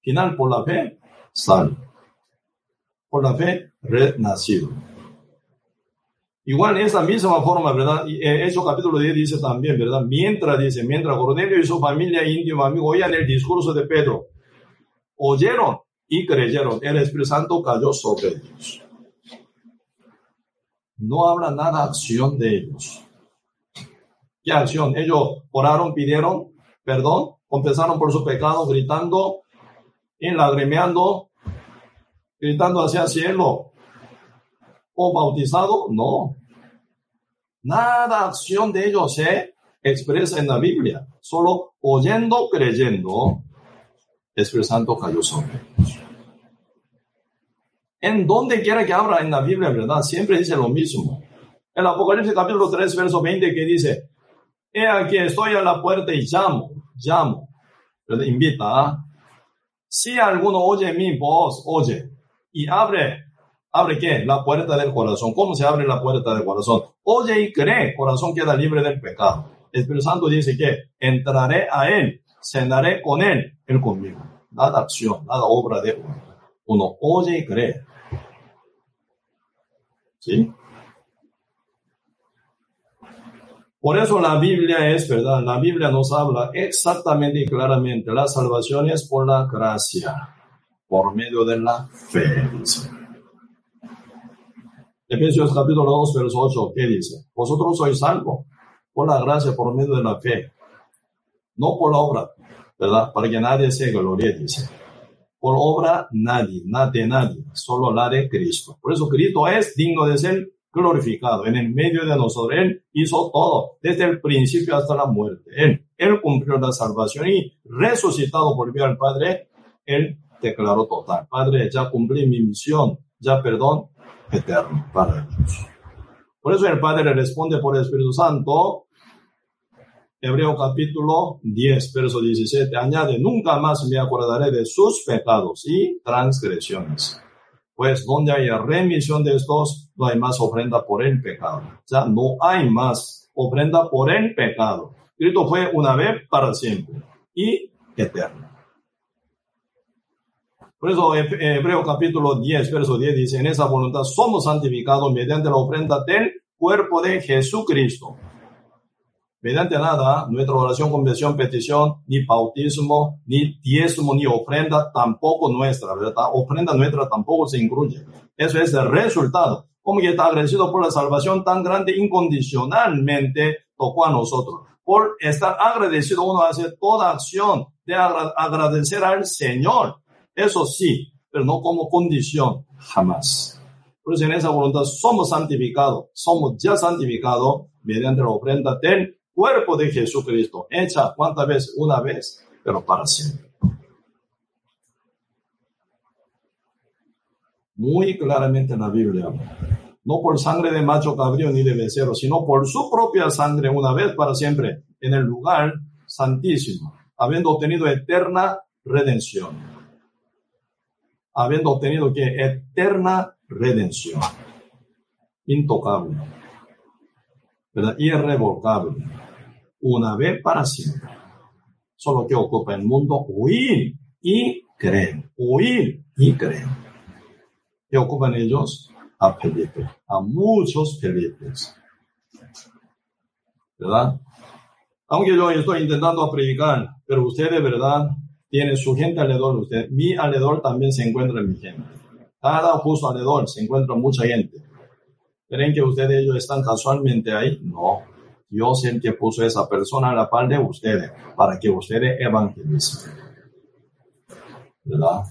Final, por la fe, salvo. Por la fe, renacido. Igual en esa misma forma, ¿verdad? Eh, eso capítulo 10 dice también, ¿verdad? Mientras dice, mientras Cornelio y su familia íntimo amigo oían el discurso de Pedro, oyeron y creyeron, el Espíritu Santo cayó sobre ellos. No habla nada acción de ellos. ¿Qué acción? Ellos oraron, pidieron perdón, confesaron por su pecado, gritando, enlagrimeando, gritando hacia el cielo, o bautizado, no. Nada acción de ellos se expresa en la Biblia, solo oyendo, creyendo, expresando cayó sobre. En donde quiera que abra en la Biblia, ¿verdad? Siempre dice lo mismo. El Apocalipsis capítulo 3, verso 20, que dice, He aquí estoy a la puerta y llamo, llamo, ¿verdad? invita, ¿ah? Si alguno oye mi voz, oye, y abre, ¿abre qué? La puerta del corazón. ¿Cómo se abre la puerta del corazón? Oye y cree, corazón queda libre del pecado. El Espíritu Santo dice que entraré a él, cenaré con él, él conmigo. Nada acción, nada obra de uno. Uno oye y cree. ¿Sí? Por eso la Biblia es verdad, la Biblia nos habla exactamente y claramente, la salvación es por la gracia, por medio de la fe. Efesios capítulo 2, verso 8, ¿qué dice? Vosotros sois salvos por la gracia, por medio de la fe, no por la obra, ¿verdad? Para que nadie se glorie, dice. Por obra nadie, nadie, nadie, solo la de Cristo. Por eso Cristo es digno de ser glorificado en el medio de nosotros. Él hizo todo, desde el principio hasta la muerte. Él, él cumplió la salvación y resucitado volvió al Padre. Él declaró total, Padre, ya cumplí mi misión, ya perdón eterno para ellos. Por eso el Padre responde por el Espíritu Santo. Hebreo capítulo 10, verso 17, añade, nunca más me acordaré de sus pecados y transgresiones pues donde haya remisión de estos, no hay más ofrenda por el pecado. O sea, no hay más ofrenda por el pecado. Cristo fue una vez para siempre y eterno. Por eso Hebreo capítulo 10, verso 10 dice, en esa voluntad somos santificados mediante la ofrenda del cuerpo de Jesucristo mediante nada, nuestra oración, conversión, petición, ni bautismo, ni diezmo, ni ofrenda, tampoco nuestra, ¿verdad? Ofrenda nuestra tampoco se incluye. Eso es el resultado. Como que está agradecido por la salvación tan grande, incondicionalmente tocó a nosotros. por estar agradecido uno hace toda acción de agradecer al Señor. Eso sí, pero no como condición, jamás. Por eso en esa voluntad somos santificados, somos ya santificados mediante la ofrenda del cuerpo de Jesucristo, hecha cuántas veces, una vez, pero para siempre. Muy claramente en la Biblia, no por sangre de macho cabrío ni de becerro, sino por su propia sangre una vez para siempre en el lugar santísimo, habiendo obtenido eterna redención. Habiendo obtenido que eterna redención. Intocable. ¿verdad? Irrevocable. Una vez para siempre. Solo que ocupa el mundo huir y creer. Huir y creer. ¿Qué ocupan ellos? A Felipe. A muchos Felipes. ¿Verdad? Aunque yo estoy intentando predicar, pero usted de verdad tiene su gente alrededor de usted. Mi alrededor también se encuentra en mi gente. Cada justo alrededor se encuentra mucha gente. ¿Creen que ustedes ellos están casualmente ahí? No. Dios es el que puso esa persona a la par de ustedes para que ustedes evangelicen. ¿Verdad?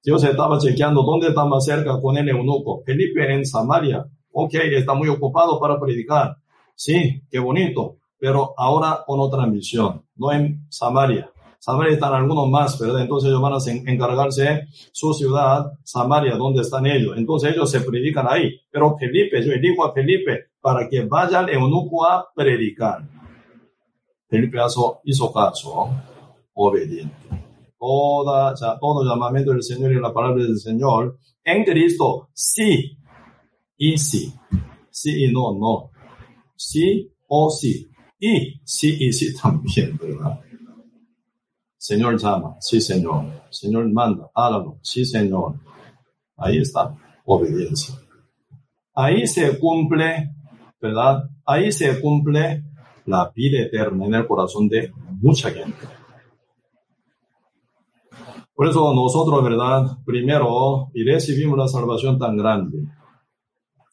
Dios estaba chequeando dónde está más cerca con el eunuco. Felipe en Samaria. Ok, está muy ocupado para predicar. Sí, qué bonito. Pero ahora con otra misión. No en Samaria. Samaria están algunos más, ¿verdad? Entonces ellos van a encargarse su ciudad, Samaria, donde están ellos. Entonces ellos se predican ahí. Pero Felipe, yo digo a Felipe, para que vaya al eunuco a predicar. Felipe hizo, caso, obediente. Toda, todo llamamiento del Señor y la palabra del Señor en Cristo, sí y sí. Sí y no, no. Sí o sí. Y sí y sí también, ¿verdad? Señor llama, sí Señor. Señor manda, hágalo, sí Señor. Ahí está, obediencia. Ahí se cumple, ¿verdad? Ahí se cumple la vida eterna en el corazón de mucha gente. Por eso nosotros, ¿verdad? Primero, y recibimos la salvación tan grande.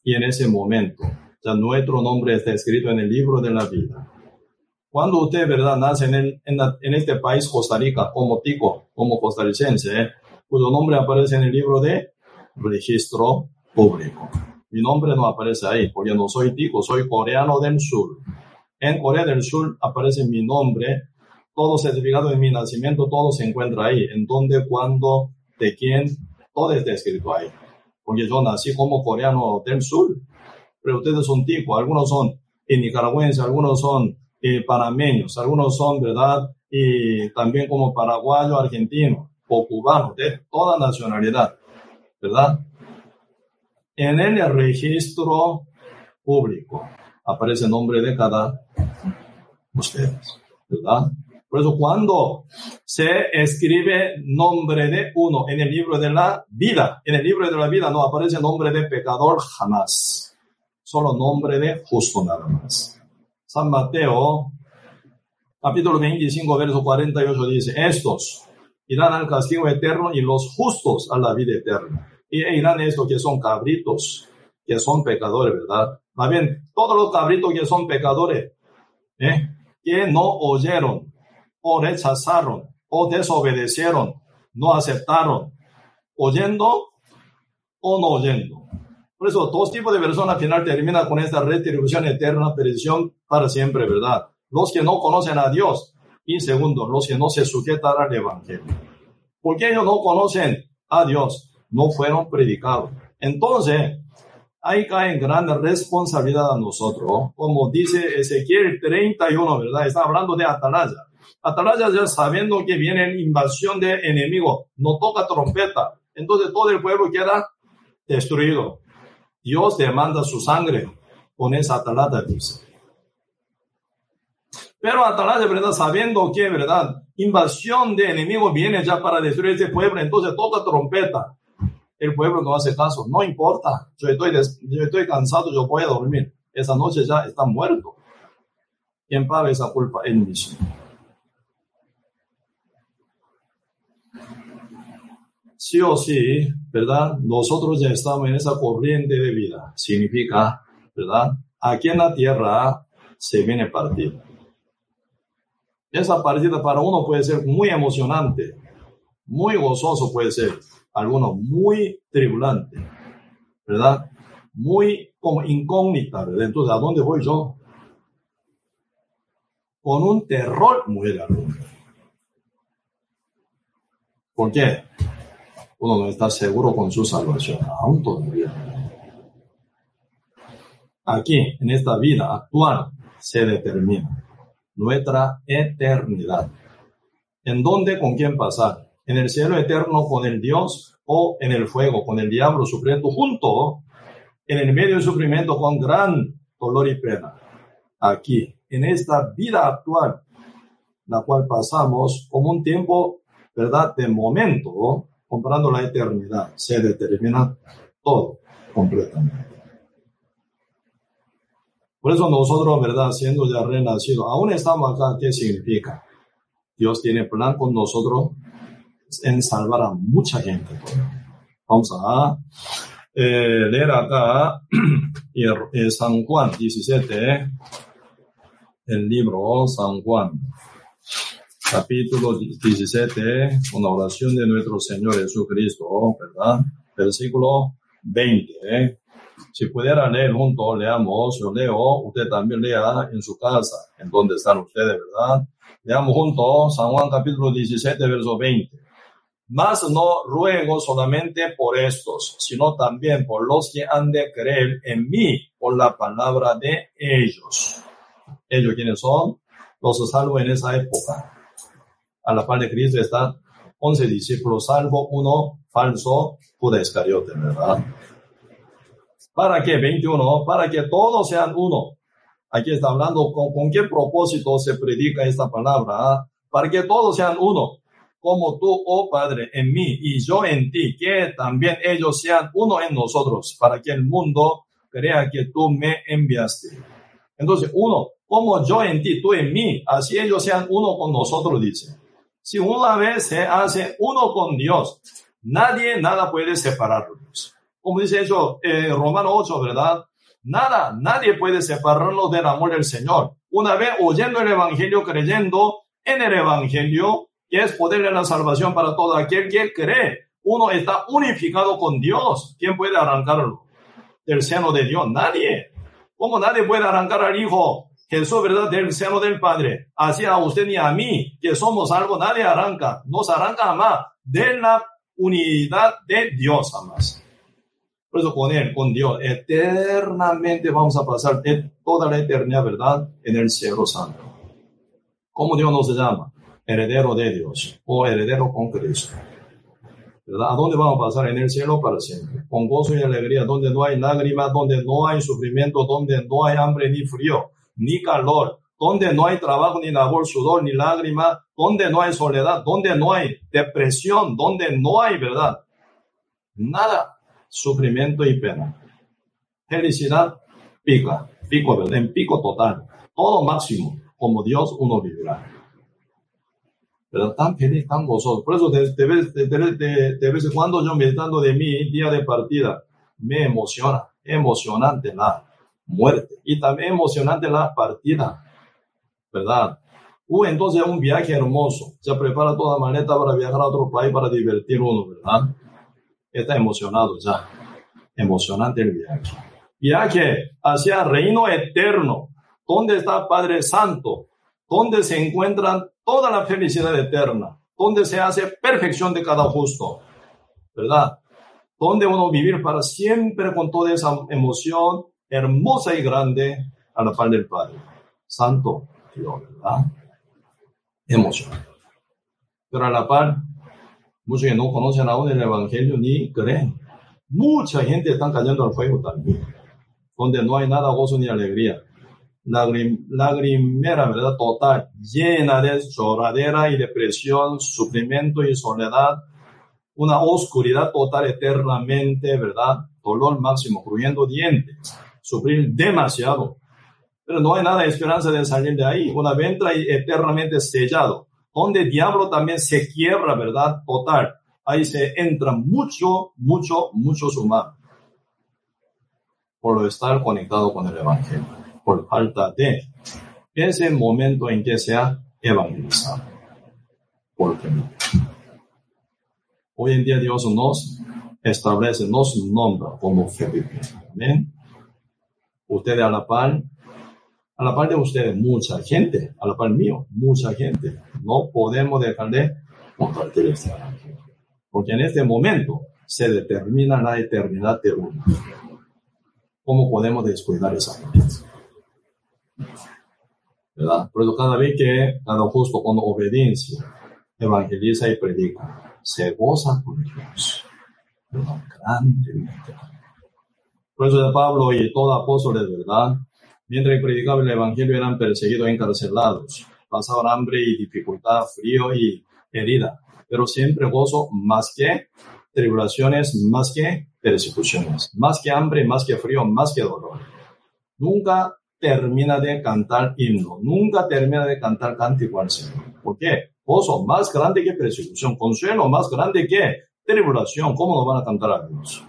Y en ese momento, ya nuestro nombre está escrito en el libro de la vida. Cuando usted, ¿verdad?, nace en, en, este país, Costa Rica, como tico, como costarricense, ¿eh? cuyo nombre aparece en el libro de registro público. Mi nombre no aparece ahí, porque no soy tico, soy coreano del sur. En Corea del Sur aparece mi nombre, todo certificado de mi nacimiento, todo se encuentra ahí. En dónde, cuándo, de quién, todo está escrito ahí. Porque yo nací como coreano del sur, pero ustedes son ticos, algunos son nicaragüenses, algunos son eh, panameños, algunos son, ¿verdad? Y también como paraguayo, argentino o cubano, de toda nacionalidad, ¿verdad? En el registro público aparece el nombre de cada ustedes, ¿verdad? Por eso cuando se escribe nombre de uno en el libro de la vida, en el libro de la vida no aparece nombre de pecador jamás, solo nombre de justo nada más. San Mateo, capítulo 25, verso 48 dice, estos irán al castigo eterno y los justos a la vida eterna. Y irán estos que son cabritos, que son pecadores, ¿verdad? Más bien, todos los cabritos que son pecadores, ¿eh? que no oyeron, o rechazaron, o desobedecieron, no aceptaron, oyendo o no oyendo. Por eso, dos tipos de personas al final terminan con esta retribución eterna, perdición para siempre, ¿verdad? Los que no conocen a Dios y segundo, los que no se sujetan al Evangelio. Porque ellos no conocen a Dios, no fueron predicados. Entonces, ahí cae en gran responsabilidad a nosotros, como dice Ezequiel 31, ¿verdad? Está hablando de Atalaya. Atalaya ya sabiendo que viene invasión de enemigos, no toca trompeta, entonces todo el pueblo queda destruido. Dios demanda su sangre con esa atalaya, dice. Pero atalaya, ¿verdad? Sabiendo que, ¿verdad? Invasión de enemigos viene ya para destruir este pueblo, entonces toca trompeta. El pueblo no hace caso, no importa. Yo estoy, yo estoy cansado, yo voy a dormir. Esa noche ya está muerto. ¿Quién paga esa culpa? Él mismo. Sí o sí, ¿verdad? Nosotros ya estamos en esa corriente de vida. Significa, ¿verdad? Aquí en la tierra se viene partido. Esa partida para uno puede ser muy emocionante, muy gozoso puede ser, algunos muy tribulante, ¿verdad? Muy como incógnita, ¿verdad? Entonces, ¿a dónde voy yo? Con un terror muy grande. ¿Por qué? Uno no está seguro con su salvación, aún todavía. Aquí, en esta vida actual, se determina nuestra eternidad. ¿En dónde, con quién pasar? ¿En el cielo eterno con el Dios o en el fuego con el diablo sufriendo junto en el medio del sufrimiento con gran dolor y pena? Aquí, en esta vida actual, la cual pasamos como un tiempo, ¿verdad?, de momento, comparando la eternidad, se determina todo completamente. Por eso nosotros, ¿verdad? Siendo ya renacidos, aún estamos acá, ¿qué significa? Dios tiene plan con nosotros en salvar a mucha gente. Vamos a eh, leer acá <clears throat> San Juan 17, el libro San Juan, capítulo 17, una oración de nuestro Señor Jesucristo, ¿verdad? Versículo 20. ¿eh? Si pudiera leer juntos, leamos, yo leo, usted también lea en su casa, en donde están ustedes, ¿verdad? Leamos juntos San Juan capítulo 17, verso 20. Mas no ruego solamente por estos, sino también por los que han de creer en mí por la palabra de ellos. ¿Ellos quiénes son? Los salvos en esa época. A la par de Cristo están 11 discípulos, salvo uno falso, Judas Iscariote, ¿verdad? ¿Para qué? 21. Para que todos sean uno. Aquí está hablando con, con qué propósito se predica esta palabra. ¿ah? Para que todos sean uno. Como tú, oh Padre, en mí y yo en ti, que también ellos sean uno en nosotros, para que el mundo crea que tú me enviaste. Entonces, uno, como yo en ti, tú en mí, así ellos sean uno con nosotros, dice. Si una vez se hace uno con Dios, nadie, nada puede separarlos como dice eso, eh, Romano 8, ¿verdad? Nada, nadie puede separarnos del amor del Señor. Una vez oyendo el Evangelio, creyendo en el Evangelio, que es poder de la salvación para todo aquel que cree. Uno está unificado con Dios. ¿Quién puede arrancarlo del seno de Dios? Nadie. ¿Cómo nadie puede arrancar al Hijo Jesús, ¿verdad? Del seno del Padre. Así a usted ni a mí, que somos algo, nadie arranca. Nos arranca jamás de la unidad de Dios jamás. Por eso con Él, con Dios, eternamente vamos a pasar toda la eternidad, ¿verdad? En el cielo santo. ¿Cómo Dios nos llama? Heredero de Dios o heredero con Cristo. ¿Verdad? ¿A dónde vamos a pasar? En el cielo para siempre. Con gozo y alegría, donde no hay lágrimas, donde no hay sufrimiento, donde no hay hambre ni frío, ni calor, donde no hay trabajo, ni labor, sudor, ni lágrima, donde no hay soledad, donde no hay depresión, donde no hay, ¿verdad? Nada sufrimiento y pena. Felicidad, pica, pico, en pico total, todo máximo, como Dios uno vivirá. Pero tan feliz, tan gozoso. Por eso de, vez en cuando yo meditando de mi día de partida, me emociona, emocionante la muerte y también emocionante la partida, ¿verdad? Uh, entonces un viaje hermoso, se prepara toda maleta para viajar a otro país para divertir uno, ¿verdad? está emocionado ya. Emocionante el viaje. Viaje hacia el reino eterno. ¿Dónde está Padre Santo? ¿Dónde se encuentra toda la felicidad eterna? ¿Dónde se hace perfección de cada justo? ¿Verdad? ¿Dónde uno vivir para siempre con toda esa emoción hermosa y grande a la par del Padre? Santo Dios, ¿verdad? Emoción. Pero a la par, Muchos que no conocen aún el Evangelio ni creen. Mucha gente está cayendo al fuego también, donde no hay nada gozo ni alegría. Lagrim, lagrimera, ¿verdad? Total, llena de lloradera y depresión, sufrimiento y soledad, una oscuridad total eternamente, ¿verdad? Dolor máximo, cruyendo dientes, sufrir demasiado. Pero no hay nada de esperanza de salir de ahí. Una venta eternamente sellado donde diablo también se quiebra, ¿verdad? Total. Ahí se entra mucho, mucho, mucho humano. Por estar conectado con el Evangelio. Por falta de ese momento en que sea evangelizar. Porque hoy en día Dios nos establece, nos nombra como Felipe. Amén. Ustedes a la par, a la par de ustedes, mucha gente, a la par mío, mucha gente. No podemos dejar de compartir este. Porque en este momento se determina la eternidad de uno. ¿Cómo podemos descuidar esa? ¿verdad? Pero cada vez que cada justo con obediencia evangeliza y predica, se goza con Dios. Grandemente. Por eso de Pablo y todo apóstol de verdad, mientras predicaban el evangelio eran perseguidos e encarcelados, pasaban hambre y dificultad, frío y herida, pero siempre gozo más que tribulaciones, más que persecuciones, más que hambre, más que frío, más que dolor. Nunca termina de cantar himno, nunca termina de cantar cántico al Señor. ¿Por qué? Gozo más grande que persecución, consuelo más grande que tribulación. ¿Cómo lo van a cantar a Dios?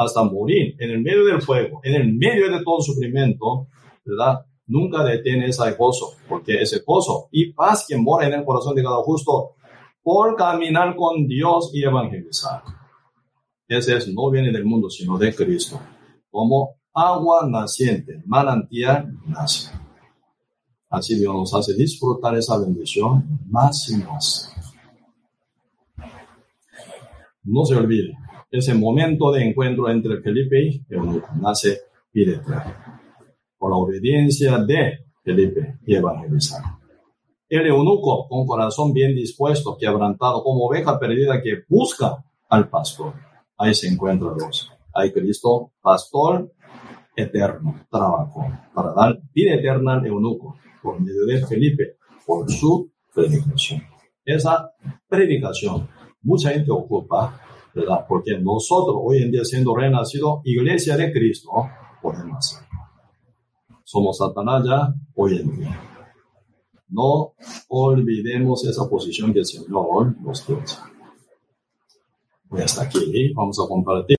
Hasta morir en el medio del fuego, en el medio de todo sufrimiento, ¿verdad? Nunca detiene ese gozo, porque ese gozo y paz que mora en el corazón de cada justo por caminar con Dios y evangelizar. Ese es, no viene del mundo, sino de Cristo. Como agua naciente, manantial nace. Así Dios nos hace disfrutar esa bendición más y más. No se olvide, ese momento de encuentro entre Felipe y Eunuco nace vida por la obediencia de Felipe y evangelizar. El eunuco, con corazón bien dispuesto, quebrantado, como oveja perdida que busca al pastor. Ahí se encuentra Dios. Ahí Cristo, pastor eterno trabajo para dar vida eterna al eunuco por medio de Felipe, por su predicación. Esa predicación, mucha gente ocupa, Porque nosotros hoy en día siendo renacido, iglesia de Cristo, podemos. Somos Satanás ya hoy en día. No olvidemos esa posición que el Señor nos dio. Voy hasta aquí, vamos a compartir.